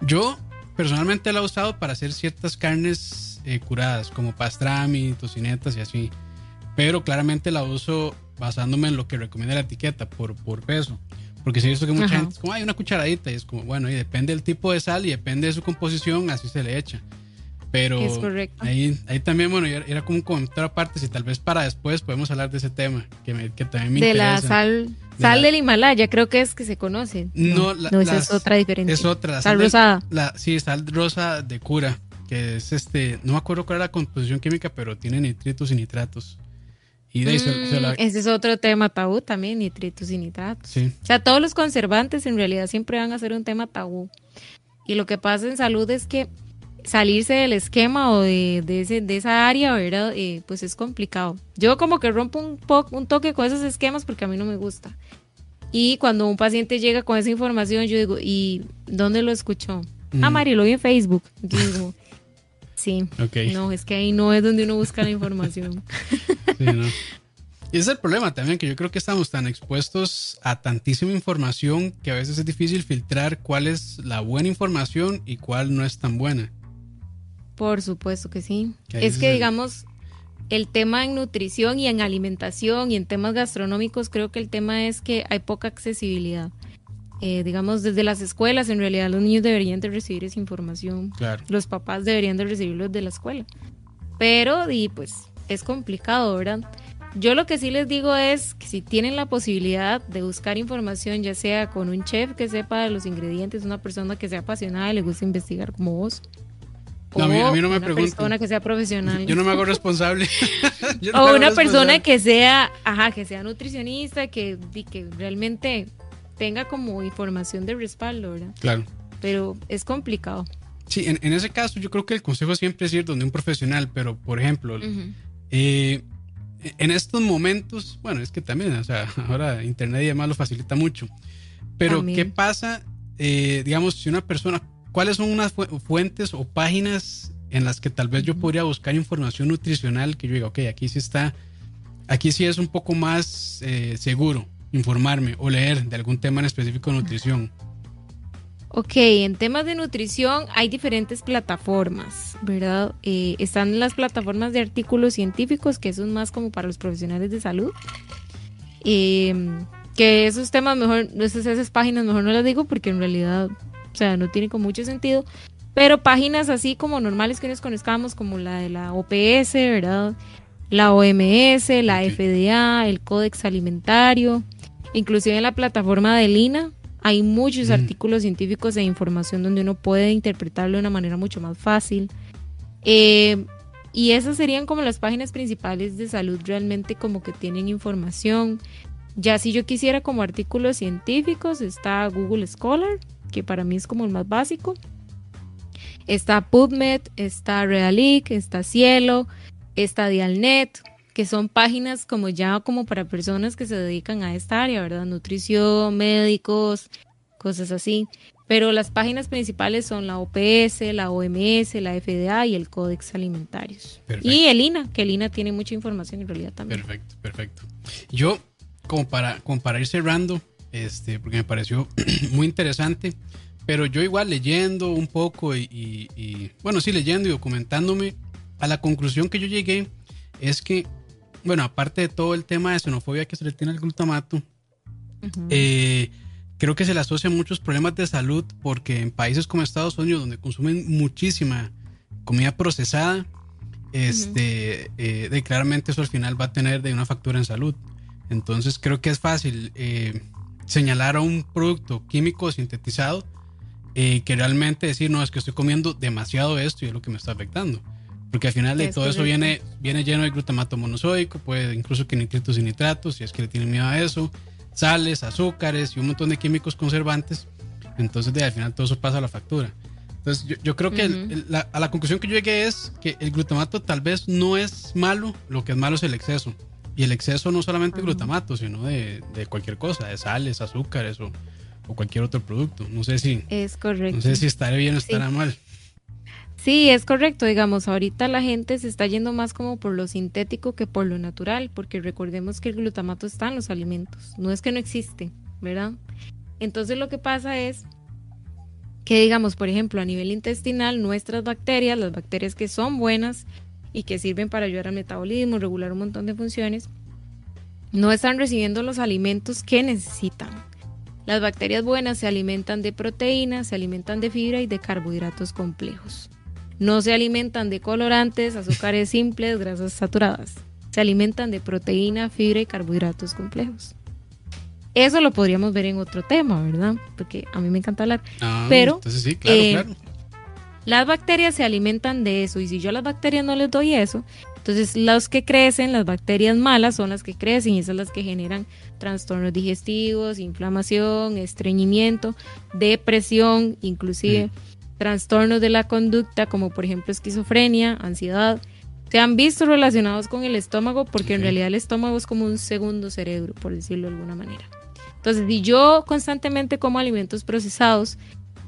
Yo personalmente la he usado para hacer ciertas carnes eh, curadas, como pastrami, tocinetas y así. Pero claramente la uso basándome en lo que recomienda la etiqueta por, por peso. Porque si he visto que mucha gente es como, hay una cucharadita y es como, bueno, y depende del tipo de sal y depende de su composición, así se le echa. Pero Ahí, ahí también, bueno, era como un comentario aparte, si tal vez para después podemos hablar de ese tema, que, que también me de interesa. La sal, sal del Himalaya, creo que es que se conoce. No, no esa es otra diferente. Es otra. sal, rosada. La, sí, sal rosa de cura, que es este, no me acuerdo cuál era la composición química, pero tiene nitritos y nitratos. Y de mm, Ese es otro tema tabú también, nitritos y nitratos. Sí. O sea, todos los conservantes en realidad siempre van a ser un tema tabú. Y lo que pasa en salud es que salirse del esquema o de, ese, de esa área, ¿verdad? Eh, pues es complicado. Yo como que rompo un, poco, un toque con esos esquemas porque a mí no me gusta. Y cuando un paciente llega con esa información, yo digo, ¿y dónde lo escuchó? Ah, Mari, lo vi en Facebook. Yo digo, sí. No, es que ahí no es donde uno busca la información. Sí, no. Y ese es el problema también, que yo creo que estamos tan expuestos a tantísima información que a veces es difícil filtrar cuál es la buena información y cuál no es tan buena. Por supuesto que sí. Es que, digamos, el tema en nutrición y en alimentación y en temas gastronómicos, creo que el tema es que hay poca accesibilidad. Eh, digamos, desde las escuelas, en realidad los niños deberían de recibir esa información. Los papás deberían de recibirlo desde la escuela. Pero, y pues, es complicado, ¿verdad? Yo lo que sí les digo es que si tienen la posibilidad de buscar información, ya sea con un chef que sepa de los ingredientes, una persona que sea apasionada y le gusta investigar como vos, no, a, mí, no me una persona que sea profesional. Yo no me hago responsable. o una persona que sea, ajá, que sea nutricionista, que, que realmente tenga como información de respaldo, ¿verdad? Claro. Pero es complicado. Sí, en, ese caso yo creo que el consejo siempre es ir donde un profesional, pero por ejemplo, eh, en estos momentos, bueno, es que también, o sea, ahora Internet y demás lo facilita mucho, pero ¿qué pasa, eh, digamos, si una persona ¿cuáles son unas fuentes o páginas en las que tal vez yo podría buscar información nutricional que yo diga, ok, aquí sí está, aquí sí es un poco más eh, seguro informarme o leer de algún tema en específico de nutrición? Ok, en temas de nutrición hay diferentes plataformas, ¿verdad? Eh, están las plataformas de artículos científicos, que son más como para los profesionales de salud. Eh, que esos temas mejor, esas, esas páginas mejor no las digo porque en realidad sea, no tiene como mucho sentido. Pero páginas así como normales que nos conozcamos, como la de la OPS, ¿verdad? La OMS, la FDA, el Códex Alimentario, inclusive en la plataforma de Lina hay muchos mm. artículos científicos e información donde uno puede interpretarlo de una manera mucho más fácil. Eh, y esas serían como las páginas principales de salud realmente como que tienen información. Ya si yo quisiera como artículos científicos está Google Scholar, que para mí es como el más básico. Está PubMed, está Realic, está Cielo, está Dialnet, que son páginas como ya como para personas que se dedican a esta área, ¿verdad? Nutrición, médicos, cosas así. Pero las páginas principales son la OPS, la OMS, la FDA y el Códex Alimentarios. Y el INA, que el INA tiene mucha información en realidad también. Perfecto, perfecto. Yo, como para, como para ir cerrando, este, porque me pareció muy interesante. Pero yo igual leyendo un poco y, bueno, sí, leyendo y documentándome, a la conclusión que yo llegué es que, bueno, aparte de todo el tema de xenofobia que se le tiene al glutamato, eh, creo que se le asocia muchos problemas de salud porque en países como Estados Unidos, donde consumen muchísima comida procesada, este, eh, claramente eso al final va a tener de una factura en salud. Entonces creo que es fácil eh, señalar a un producto químico sintetizado eh, que realmente decir, no, es que estoy comiendo demasiado esto y es lo que me está afectando. Porque al final de todo eso viene, viene lleno de glutamato monosódico, puede incluso que nitritos y nitratos, si es que le tienen miedo a eso, sales, azúcares y un montón de químicos conservantes. Entonces, de, al final todo eso pasa a la factura. Entonces, yo, creo que a la conclusión que yo llegué es que el glutamato tal vez no es malo, lo que es malo es el exceso. Y el exceso no solamente de glutamato, sino de, de, cualquier cosa, de sales, azúcares o, o, cualquier otro producto. No sé si. Es correcto. No sé si estaré bien o estará mal. Sí, es correcto. Digamos, ahorita la gente se está yendo más como por lo sintético que por lo natural, porque recordemos que el glutamato está en los alimentos. No es que no existe, ¿verdad? Entonces lo que pasa es que digamos, por ejemplo, a nivel intestinal, nuestras bacterias, las bacterias que son buenas y que sirven para ayudar al metabolismo, regular un montón de funciones, no están recibiendo los alimentos que necesitan. Las bacterias buenas se alimentan de proteínas, se alimentan de fibra y de carbohidratos complejos. No se alimentan de colorantes, azúcares simples, grasas saturadas. Se alimentan de proteína, fibra y carbohidratos complejos. Eso lo podríamos ver en otro tema, ¿verdad? Porque a mí me encanta hablar. Ah, Pero entonces sí, claro, eh, claro. Las bacterias se alimentan de eso y si yo a las bacterias no les doy eso, entonces los que crecen, las bacterias malas son las que crecen y esas son las que generan trastornos digestivos, inflamación, estreñimiento, depresión, inclusive mm. trastornos de la conducta como por ejemplo esquizofrenia, ansiedad. Se han visto relacionados con el estómago porque en realidad el estómago es como un segundo cerebro, por decirlo de alguna manera. Entonces, si yo constantemente como alimentos procesados,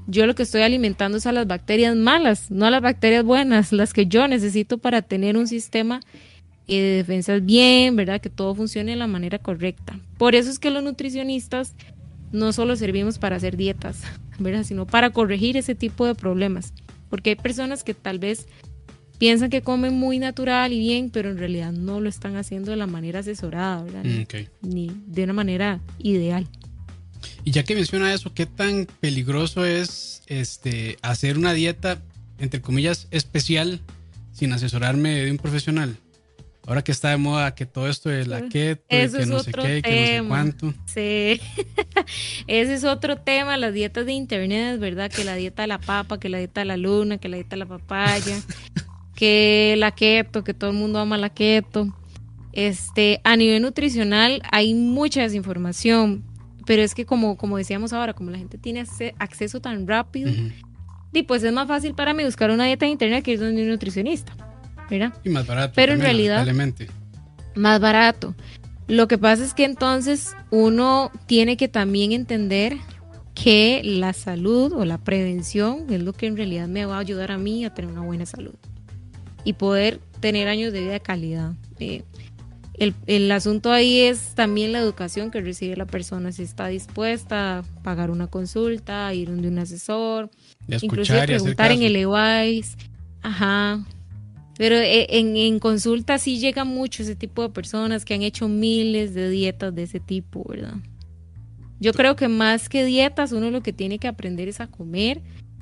yo lo que estoy alimentando es a las bacterias malas, no a las bacterias buenas, las que yo necesito para tener un sistema de defensas bien, ¿verdad? Que todo funcione de la manera correcta. Por eso es que los nutricionistas no solo servimos para hacer dietas, ¿verdad? Sino para corregir ese tipo de problemas. Porque hay personas que tal vez piensan que comen muy natural y bien, pero en realidad no lo están haciendo de la manera asesorada, ¿verdad? Mm, Ni de una manera ideal. Y ya que menciona eso, ¿qué tan peligroso es este hacer una dieta, entre comillas, especial sin asesorarme de un profesional? Ahora que está de moda que todo esto de la keto, que no sé qué, que no sé cuánto. Sí, ese es otro tema, las dietas de internet, ¿verdad? Que la dieta de la papa, que la dieta de la luna, que la dieta de la papaya. que la keto, que todo el mundo ama la keto. Este, a nivel nutricional hay mucha desinformación, pero es que como, como decíamos ahora, como la gente tiene acceso tan rápido, y pues es más fácil para mí buscar una dieta en internet que ir donde un nutricionista, ¿verdad? Y más barato. Pero en realidad, más barato. Lo que pasa es que entonces uno tiene que también entender que la salud o la prevención es lo que en realidad me va a ayudar a mí a tener una buena salud y poder tener años de vida de calidad. Eh, el, asunto ahí es también la educación que recibe la persona, si está dispuesta a pagar una consulta, a ir donde un asesor, inclusive preguntar en el EWISE. Ajá. Pero eh, en, en, consulta sí llega mucho ese tipo de personas que han hecho miles de dietas de ese tipo, ¿verdad? Yo creo que más que dietas, uno lo que tiene que aprender es a comer,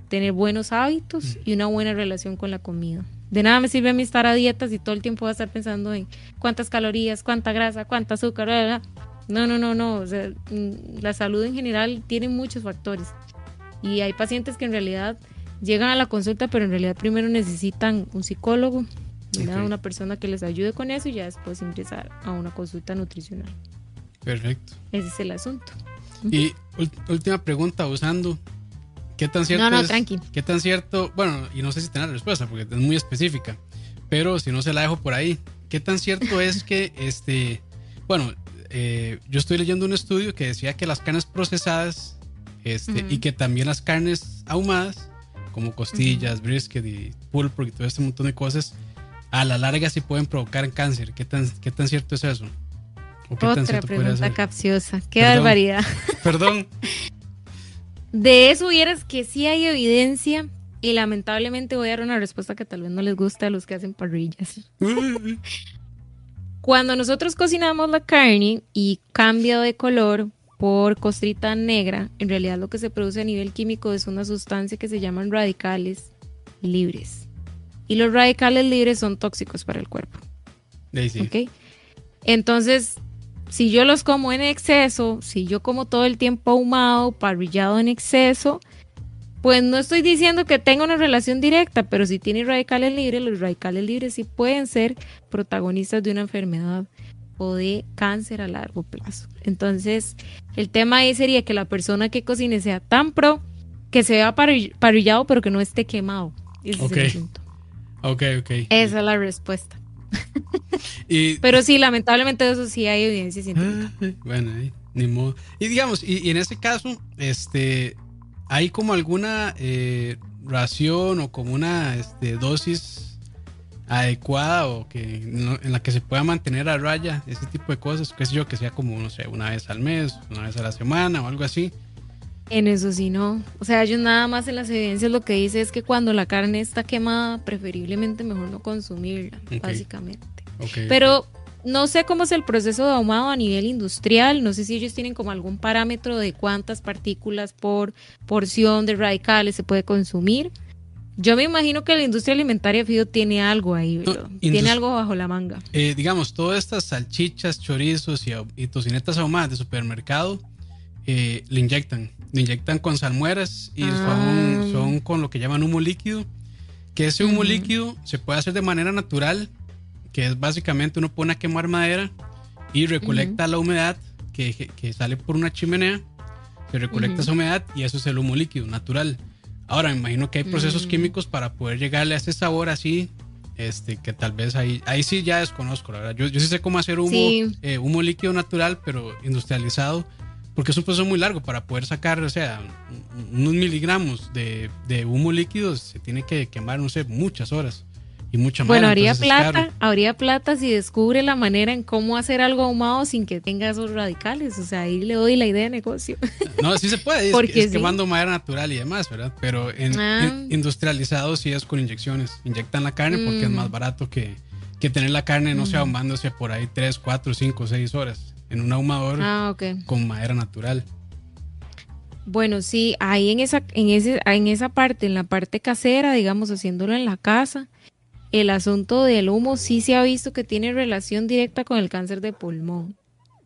tener buenos hábitos mm. y una buena relación con la comida. De nada me sirve a mí estar a dietas y todo el tiempo voy a estar pensando en cuántas calorías, cuánta grasa, cuánta azúcar, No, no, no, no. Mm, la salud en general tiene muchos factores. Y hay pacientes que en realidad llegan a la consulta, pero en realidad primero necesitan un psicólogo, una persona que les ayude con eso y ya después ingresar a una consulta nutricional. Perfecto. Ese es el asunto. Y última pregunta, usando ¿Qué tan cierto no, no, es, tranqui. ¿Qué tan cierto? Bueno, y no sé si tiene la respuesta porque es muy específica, pero si no se la dejo por ahí. ¿Qué tan cierto es que, este, bueno, eh, yo estoy leyendo un estudio que decía que las carnes procesadas este, y que también las carnes ahumadas, como costillas, brisket y pulpo y todo este montón de cosas, a la larga sí pueden provocar cáncer. ¿Qué tan, qué tan cierto es eso? Otra pregunta capciosa. Qué barbaridad. Perdón. De eso hubieras que sí hay evidencia y lamentablemente voy a dar una respuesta que tal vez no les guste a los que hacen parrillas. Cuando nosotros cocinamos la carne y cambia de color por costrita negra, en realidad lo que se produce a nivel químico es una sustancia que se llaman radicales libres. Y los radicales libres son tóxicos para el cuerpo. Entonces, si yo los como en exceso, si yo como todo el tiempo ahumado, parrillado en exceso, Pues no estoy diciendo que tenga una relación directa, pero si tiene radicales libres, los radicales libres sí pueden ser protagonistas de una enfermedad o de cáncer a largo plazo. Entonces, el tema ahí sería que la persona que cocine sea tan pro que se vea parrillado, pero que no esté quemado. Ese es el punto. Ok, ok. Esa es la respuesta. Pero sí, lamentablemente eso sí hay evidencia científica. Ah, bueno, ni modo. Y digamos, y, en este caso, este, ¿hay como alguna eh, ración o como una este, dosis adecuada o que en la que se pueda mantener a raya ese tipo de cosas, qué sé yo, que sea como, no sé, una vez al mes, una vez a la semana o algo así. En eso sí no. O sea, yo nada más en las evidencias lo que dice es que cuando la carne está quemada, preferiblemente mejor no consumirla, básicamente. Pero no sé cómo es el proceso de ahumado a nivel industrial, no sé si ellos tienen como algún parámetro de cuántas partículas por porción de radicales se puede consumir. Yo me imagino que la industria alimentaria, Fido, tiene algo ahí, tiene algo bajo la manga. Eh, digamos, todas estas salchichas, chorizos y, tocinetas ahumadas de supermercado eh, le inyectan. Le inyectan con salmueras y ah. son, con lo que llaman humo líquido. Que ese humo líquido se puede hacer de manera natural, que es básicamente uno pone a quemar madera y recolecta la humedad que, sale por una chimenea. Se recolecta esa humedad y eso es el humo líquido natural. Ahora, me imagino que hay procesos mm. químicos para poder llegarle a ese sabor así, este, que tal vez ahí, ahí sí ya desconozco, la verdad. Yo, yo sí sé cómo hacer humo, eh, humo líquido natural, pero industrializado, porque es un proceso muy largo para poder sacar, o sea, unos miligramos de, de humo líquido se tiene que quemar, no sé, muchas horas y mucha más. Bueno, habría plata, habría plata si descubre la manera en cómo hacer algo ahumado sin que tenga esos radicales. O sea, ahí le doy la idea de negocio. No, sí se puede, es, quemando madera natural y demás, ¿verdad? Pero en, ah. industrializado sí es con inyecciones. Inyectan la carne porque es más mm. barato que, que tener la carne, no sé, mm. ahumándose por ahí 3, 4, 5, 6 horas en un ahumador ah, con madera natural. Bueno, sí, ahí en esa, en ese, en esa parte, en la parte casera, digamos, haciéndolo en la casa, el asunto del humo sí se ha visto que tiene relación directa con el cáncer de pulmón,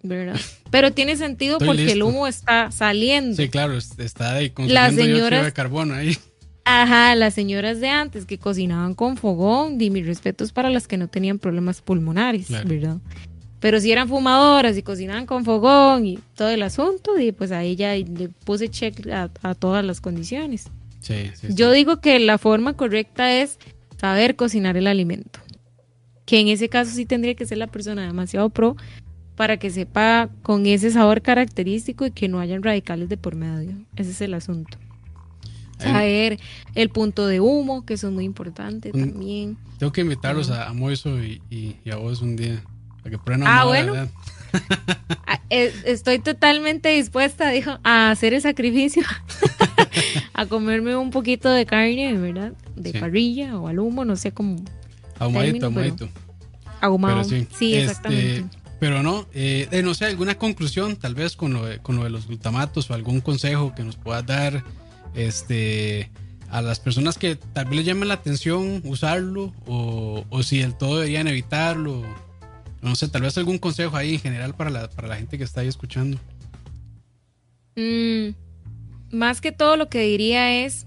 ¿verdad? Pero tiene sentido porque el humo está saliendo. Sí, claro, está ahí con señoras, de carbono ahí. Ajá, las señoras de antes que cocinaban con fogón, y mis respetos para las que no tenían problemas pulmonares, ¿verdad? Pero si eran fumadoras y cocinaban con fogón y todo el asunto, y pues ahí ya le puse check a, todas las condiciones. Sí, sí, Yo digo que la forma correcta es saber cocinar el alimento. Que en ese caso sí tendría que ser la persona demasiado pro para que sepa con ese sabor característico y que no hayan radicales de por medio. Ese es el asunto. Saber el punto de humo, que eso es muy importante también. Tengo que invitarlos a, a Moiso y, a vos un día. Ah, bueno. Ah, eh, estoy totalmente dispuesta, dijo, a hacer el sacrificio, a comerme un poquito de carne, ¿verdad? De parrilla o al humo, no sé cómo. Ahumadito, ahumadito. Ahumado. sí, sí este, exactamente. pero no, eh, no sé, alguna conclusión tal vez con lo, de, con lo de los glutamatos o algún consejo que nos puedas dar este, a las personas que tal vez les llame la atención usarlo o, o si del todo deberían evitarlo no sé, tal vez algún consejo ahí en general para la, para la gente que está ahí escuchando. Mm, más que todo lo que diría es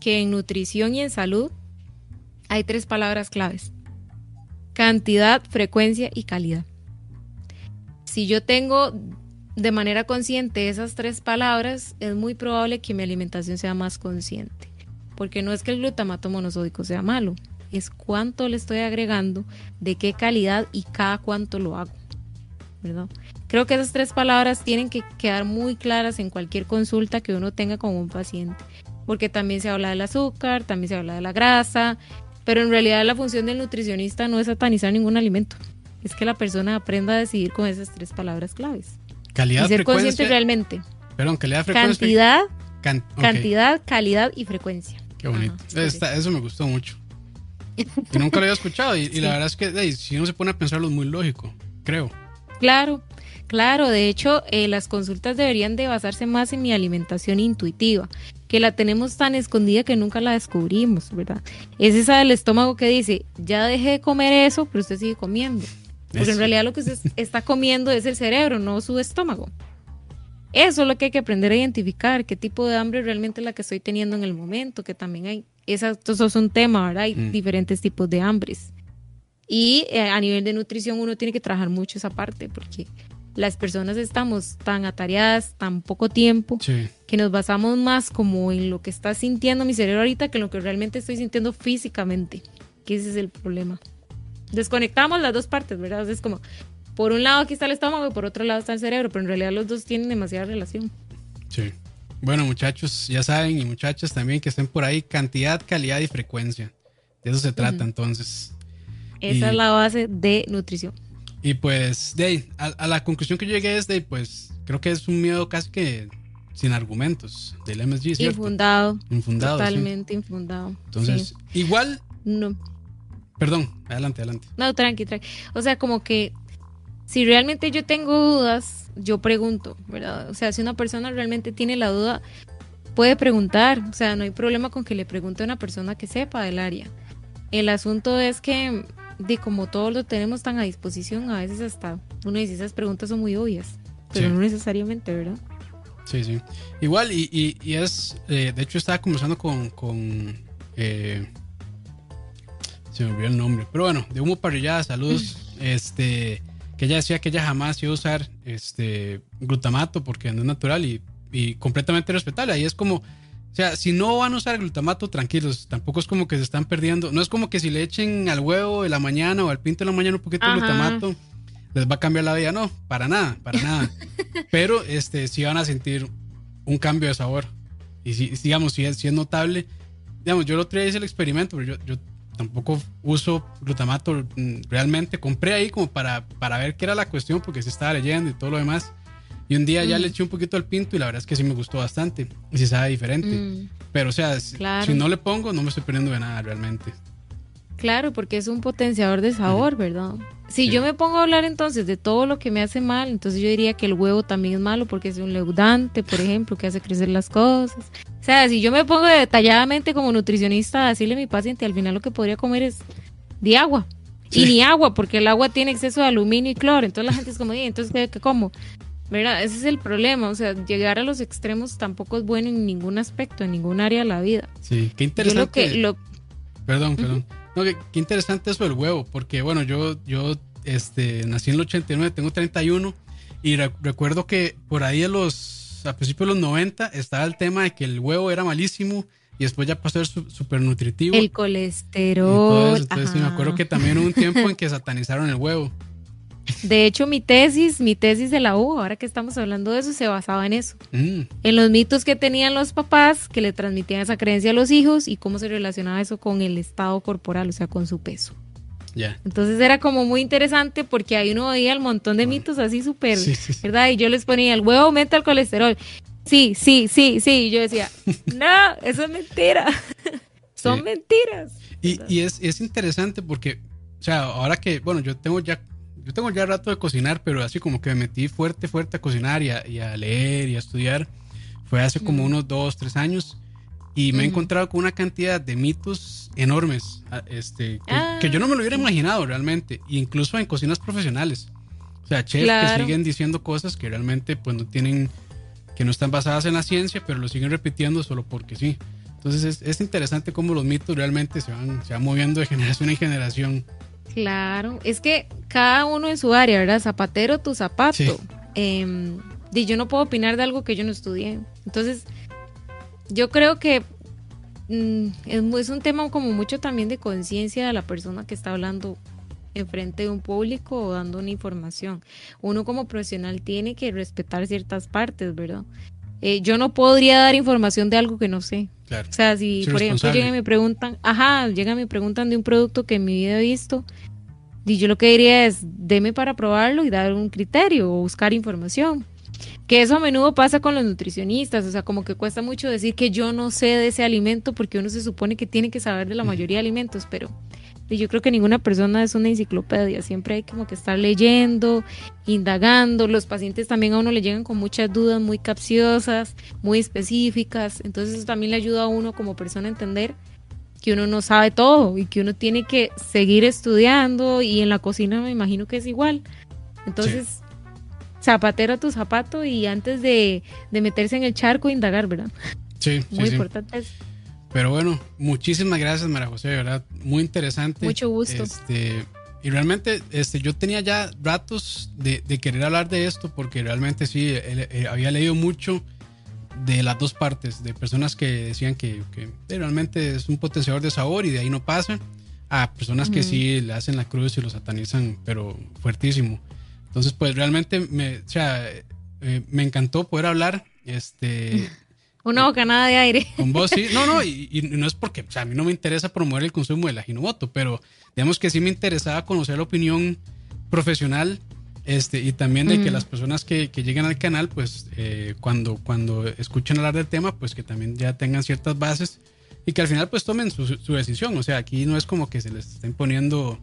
que en nutrición y en salud hay tres palabras claves. Cantidad, frecuencia y calidad. Si yo tengo de manera consciente esas tres palabras, es muy probable que mi alimentación sea más consciente. Porque no es que el glutamato monosódico sea malo, es cuánto le estoy agregando, de qué calidad y cada cuánto lo hago. ¿verdad? Creo que esas tres palabras tienen que quedar muy claras en cualquier consulta que uno tenga con un paciente, porque también se habla del azúcar, también se habla de la grasa, pero en realidad la función del nutricionista no es satanizar ningún alimento, es que la persona aprenda a decidir con esas tres palabras claves. Calidad, y ser consciente realmente. Perdón, calidad, frecuencia. Cantidad, cantidad, calidad y frecuencia. Qué bonito. eso me gustó mucho. Y nunca lo había escuchado. Y, la verdad es que si uno se pone a pensarlo es muy lógico, creo. Claro, claro. De hecho, eh, las consultas deberían de basarse más en mi alimentación intuitiva, que la tenemos tan escondida que nunca la descubrimos, ¿verdad? Es esa del estómago que dice, ya dejé de comer eso, pero usted sigue comiendo. Porque en realidad lo que usted está comiendo es el cerebro, no su estómago. Eso es lo que hay que aprender a identificar, qué tipo de hambre realmente es la que estoy teniendo en el momento, que también hay, eso es un tema, ¿verdad? Hay mm. diferentes tipos de hambres. Y eh, a nivel de nutrición uno tiene que trabajar mucho esa parte, porque las personas estamos tan atareadas, tan poco tiempo, que nos basamos más como en lo que está sintiendo mi cerebro ahorita que en lo que realmente estoy sintiendo físicamente, que ese es el problema. Desconectamos las dos partes, ¿verdad? Es como, por un lado aquí está el estómago y por otro lado está el cerebro, pero en realidad los dos tienen demasiada relación. Sí. Bueno, muchachos, ya saben, y muchachas también que estén por ahí, cantidad, calidad y frecuencia. De eso se trata entonces. Esa es la base de nutrición. Y pues, de a, la conclusión que yo llegué es de, pues, creo que es un miedo casi que sin argumentos del MSG, ¿cierto? Infundado. Infundado. Totalmente infundado. Entonces, igual. No. Perdón, adelante, adelante. No, tranqui, tranqui. O sea, como que si realmente yo tengo dudas, yo pregunto, ¿verdad? O sea, si una persona realmente tiene la duda, puede preguntar. O sea, no hay problema con que le pregunte a una persona que sepa del área. El asunto es que, de como todos lo tenemos tan a disposición, a veces hasta uno dice esas preguntas son muy obvias, pero no necesariamente, ¿verdad? Sí, sí. Igual, y, y, es, eh, de hecho estaba conversando con, con eh, se me olvidó el nombre, pero bueno, de Humo Parrillada, saludos, este que ella decía que ella jamás iba a usar este glutamato porque no es natural y, completamente respetable. Ahí es como, o sea, si no van a usar glutamato, tranquilos, tampoco es como que se están perdiendo. No es como que si le echen al huevo de la mañana o al pinto de la mañana un poquito de glutamato, les va a cambiar la vida. No, para nada, para nada. Pero este, sí van a sentir un cambio de sabor. Y si, digamos, si es, si es notable, digamos, yo lo otro hice el experimento, pero yo, yo tampoco uso glutamato realmente. Compré ahí como para, para ver qué era la cuestión, porque se estaba leyendo y todo lo demás. Y un día ya le mm. eché un poquito al pinto y la verdad es que sí me gustó bastante. Y sí sabe diferente. Mm. Pero o sea, si, no le pongo, no me estoy perdiendo de nada realmente. Claro, porque es un potenciador de sabor, ¿verdad? Si yo me pongo a hablar entonces de todo lo que me hace mal, entonces yo diría que el huevo también es malo porque es un leudante, por ejemplo, que hace crecer las cosas. O sea, si yo me pongo detalladamente como nutricionista a decirle a mi paciente, al final lo que podría comer es de agua. Y ni agua, porque el agua tiene exceso de aluminio y cloro. Entonces la gente es como, entonces ¿qué, qué como? ¿Verdad? Ese es el problema. O sea, llegar a los extremos tampoco es bueno en ningún aspecto, en ningún área de la vida. Sí, qué interesante. Perdón, perdón. No, qué, interesante eso del huevo, porque bueno, yo, yo este, nací en el 89, tengo 31 y recuerdo que por ahí a los, a principios de los 90 estaba el tema de que el huevo era malísimo y después ya pasó a ser súper nutritivo. El colesterol. Entonces, me acuerdo que también hubo un tiempo en que satanizaron el huevo. De hecho, mi tesis, mi tesis de la U, ahora que estamos hablando de eso, se basaba en eso. Mm. En los mitos que tenían los papás que le transmitían esa creencia a los hijos y cómo se relacionaba eso con el estado corporal, o sea, con su peso. Ya. Entonces era como muy interesante porque ahí uno veía el montón de mitos así súper, ¿verdad? Y yo les ponía, el huevo aumenta el colesterol. Sí, sí, sí, sí. Y yo decía, no, eso es mentira. Son mentiras. Y, y es, es interesante porque, o sea, ahora que, bueno, yo tengo ya yo tengo ya rato de cocinar, pero así como que me metí fuerte, fuerte a cocinar y a, leer y a estudiar. Fue hace como unos dos, tres años. Y me he encontrado con una cantidad de mitos enormes, este, que, yo no me lo hubiera ah. imaginado realmente, incluso en cocinas profesionales. O sea, chefs que siguen diciendo cosas que realmente pues no tienen, que no están basadas en la ciencia, pero lo siguen repitiendo solo porque sí. Entonces es, es interesante cómo los mitos realmente se van, se van moviendo de generación en generación. Claro, es que cada uno en su área, ¿verdad? Zapatero, tu zapato. Em, y yo no puedo opinar de algo que yo no estudié. Entonces, yo creo que mm, es, un tema como mucho también de conciencia de la persona que está hablando enfrente de un público o dando una información. Uno como profesional tiene que respetar ciertas partes, ¿verdad? Eh, yo no podría dar información de algo que no sé. O sea, si por ejemplo llegan y me preguntan, ajá, llegan y me preguntan de un producto que en mi vida he visto, y yo lo que diría es, deme para probarlo y dar un criterio o buscar información. Que eso a menudo pasa con los nutricionistas, o sea, como que cuesta mucho decir que yo no sé de ese alimento porque uno se supone que tiene que saber de la mayoría de alimentos, pero yo creo que ninguna persona es una enciclopedia, siempre hay como que estar leyendo, indagando, los pacientes también a uno le llegan con muchas dudas muy capciosas, muy específicas, entonces eso también le ayuda a uno como persona a entender que uno no sabe todo y que uno tiene que seguir estudiando y en la cocina me imagino que es igual. Entonces, zapatero a tu zapato y antes de, meterse en el charco indagar, ¿verdad? Sí, Muy importante eso. Pero bueno, muchísimas gracias, María José, de verdad, muy interesante. Mucho gusto. Este, y realmente este, yo tenía ya ratos de, querer hablar de esto porque realmente sí, eh, había leído mucho de las dos partes, de personas que decían que, que, realmente es un potenciador de sabor y de ahí no pasa, a personas que sí le hacen la cruz y lo satanizan, pero fuertísimo. Entonces, pues realmente me, o sea, eh, me encantó poder hablar. Este, Una bocanada de aire. Con vos, sí. No, no, y, no es porque o sea, a mí no me interesa promover el consumo del ajinomoto, pero digamos que sí me interesaba conocer la opinión profesional este, y también de que las personas que, que lleguen al canal, pues eh, cuando, cuando escuchen hablar del tema, pues que también ya tengan ciertas bases y que al final pues tomen su, su decisión. O sea, aquí no es como que se les estén poniendo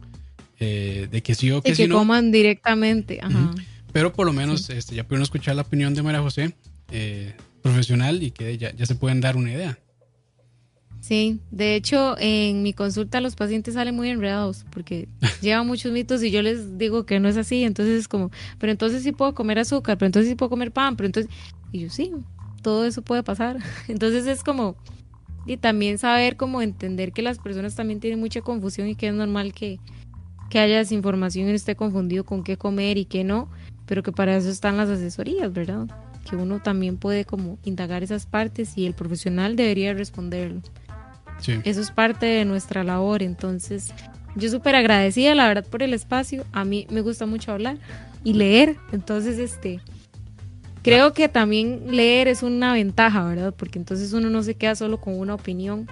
eh, de que sí o que, sí que coman directamente. Ajá. Pero por lo menos este, ya pudieron escuchar la opinión de María José, eh, profesional, y que ya, ya se pueden dar una idea. Sí, de hecho, en mi consulta los pacientes salen muy enredados porque llevan muchos mitos y yo les digo que no es así, entonces es como, pero entonces sí puedo comer azúcar, pero entonces sí puedo comer pan, pero entonces, y yo sí, todo eso puede pasar. Entonces es como, y también saber cómo entender que las personas también tienen mucha confusión y que es normal que, que haya desinformación y esté confundido con qué comer y qué no, pero que para eso están las asesorías, ¿verdad? Que uno también puede como indagar esas partes y el profesional debería responderlo. Eso es parte de nuestra labor. Entonces, yo súper agradecida, la verdad, por el espacio. A mí me gusta mucho hablar y leer. Entonces, este, creo que también leer es una ventaja, ¿verdad? Porque entonces uno no se queda solo con una opinión.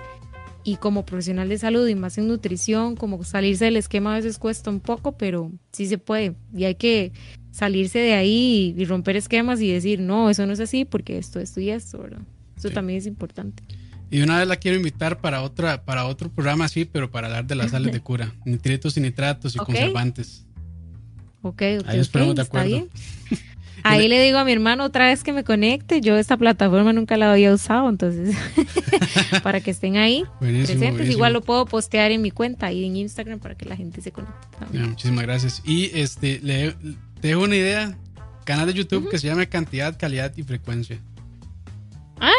Y como profesional de salud y más en nutrición, como salirse del esquema a veces cuesta un poco, pero sí se puede. Y hay que salirse de ahí y, romper esquemas y decir, no, eso no es así porque esto, esto y esto, ¿verdad? Eso también es importante. Y una vez la quiero invitar para otra, para otro programa así, pero para hablar de las sales de cura, nitritos y nitratos y conservantes. Ok, ok. Ahí esperamos de acuerdo. Ahí le digo a mi hermano otra vez que me conecte. Yo esta plataforma nunca la había usado, entonces para que estén ahí presentes. Igual lo puedo postear en mi cuenta y en Instagram para que la gente se conecte. muchísimas gracias. Y este le, te dejo una idea. Canal de YouTube que se llama Cantidad, Calidad y Frecuencia. Ah,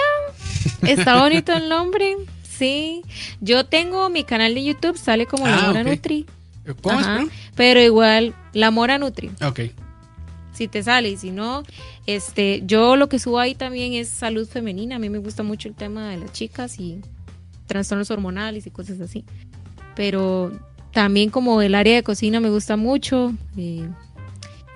Está bonito el nombre. Sí. Yo tengo mi canal de YouTube, sale como La ah, Mora Nutri. ¿Cómo es? Pero igual, La Mora Nutri. Ok. Si te sale y si no, este, yo lo que subo ahí también es salud femenina. A mí me gusta mucho el tema de las chicas y trastornos hormonales y cosas así. Pero también como el área de cocina me gusta mucho. Eh,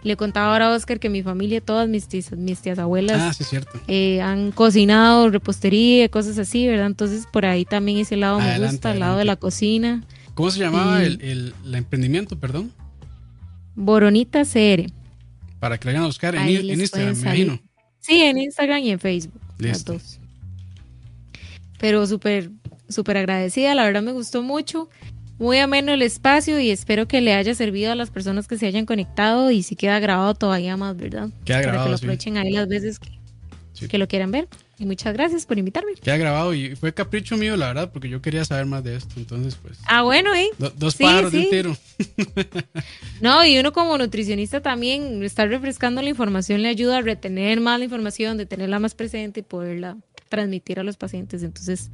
le contaba ahora a Oscar que mi familia, todas mis tías, mis tías abuelas, ah, sí, cierto. Eh, han cocinado repostería, cosas así, ¿verdad? Entonces por ahí también ese lado me gusta, el lado de la cocina. ¿Cómo se llamaba el, el, emprendimiento, perdón? Boronita CR. Para que lo vayan a buscar en, Instagram, me imagino. Sí, en Instagram y en Facebook. Las dos. Pero súper, súper agradecida, la verdad me gustó mucho. Muy ameno el espacio y espero que le haya servido a las personas que se hayan conectado y si queda grabado todavía más, ¿verdad? Queda Para grabado. que lo aprovechen ahí las veces que, lo quieran ver. Y muchas gracias por invitarme. Queda grabado y fue capricho mío, la verdad, porque yo quería saber más de esto. Entonces, pues. Ah, bueno, ¿eh? dos pájaros de un tiro. no, y uno como nutricionista también, estar refrescando la información le ayuda a retener más la información, de tenerla más presente y poderla transmitir a los pacientes. Entonces,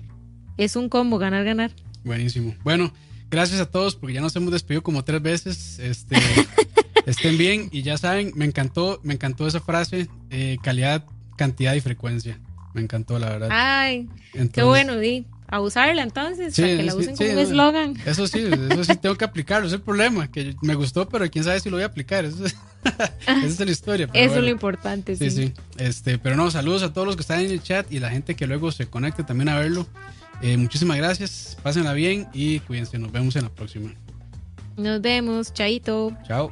es un combo, ganar, ganar. Buenísimo. Bueno gracias a todos porque ya nos hemos despedido como tres veces. Este, estén bien y ya saben, me encantó, me encantó esa frase, eh, calidad, cantidad y frecuencia. Me encantó, la verdad. Ay, qué bueno, Di. A usarla entonces, para que la usen como un eslogan. Eso sí, eso sí tengo que aplicarlo, es el problema, que me gustó, pero quién sabe si lo voy a aplicar. Eso es, esa es la historia. eso es lo importante, sí. Sí, sí. Este, pero no, saludos a todos los que están en el chat y la gente que luego se conecte también a verlo. Eh, muchísimas gracias, pásenla bien y cuídense, nos vemos en la próxima. Nos vemos, chaito. Chao.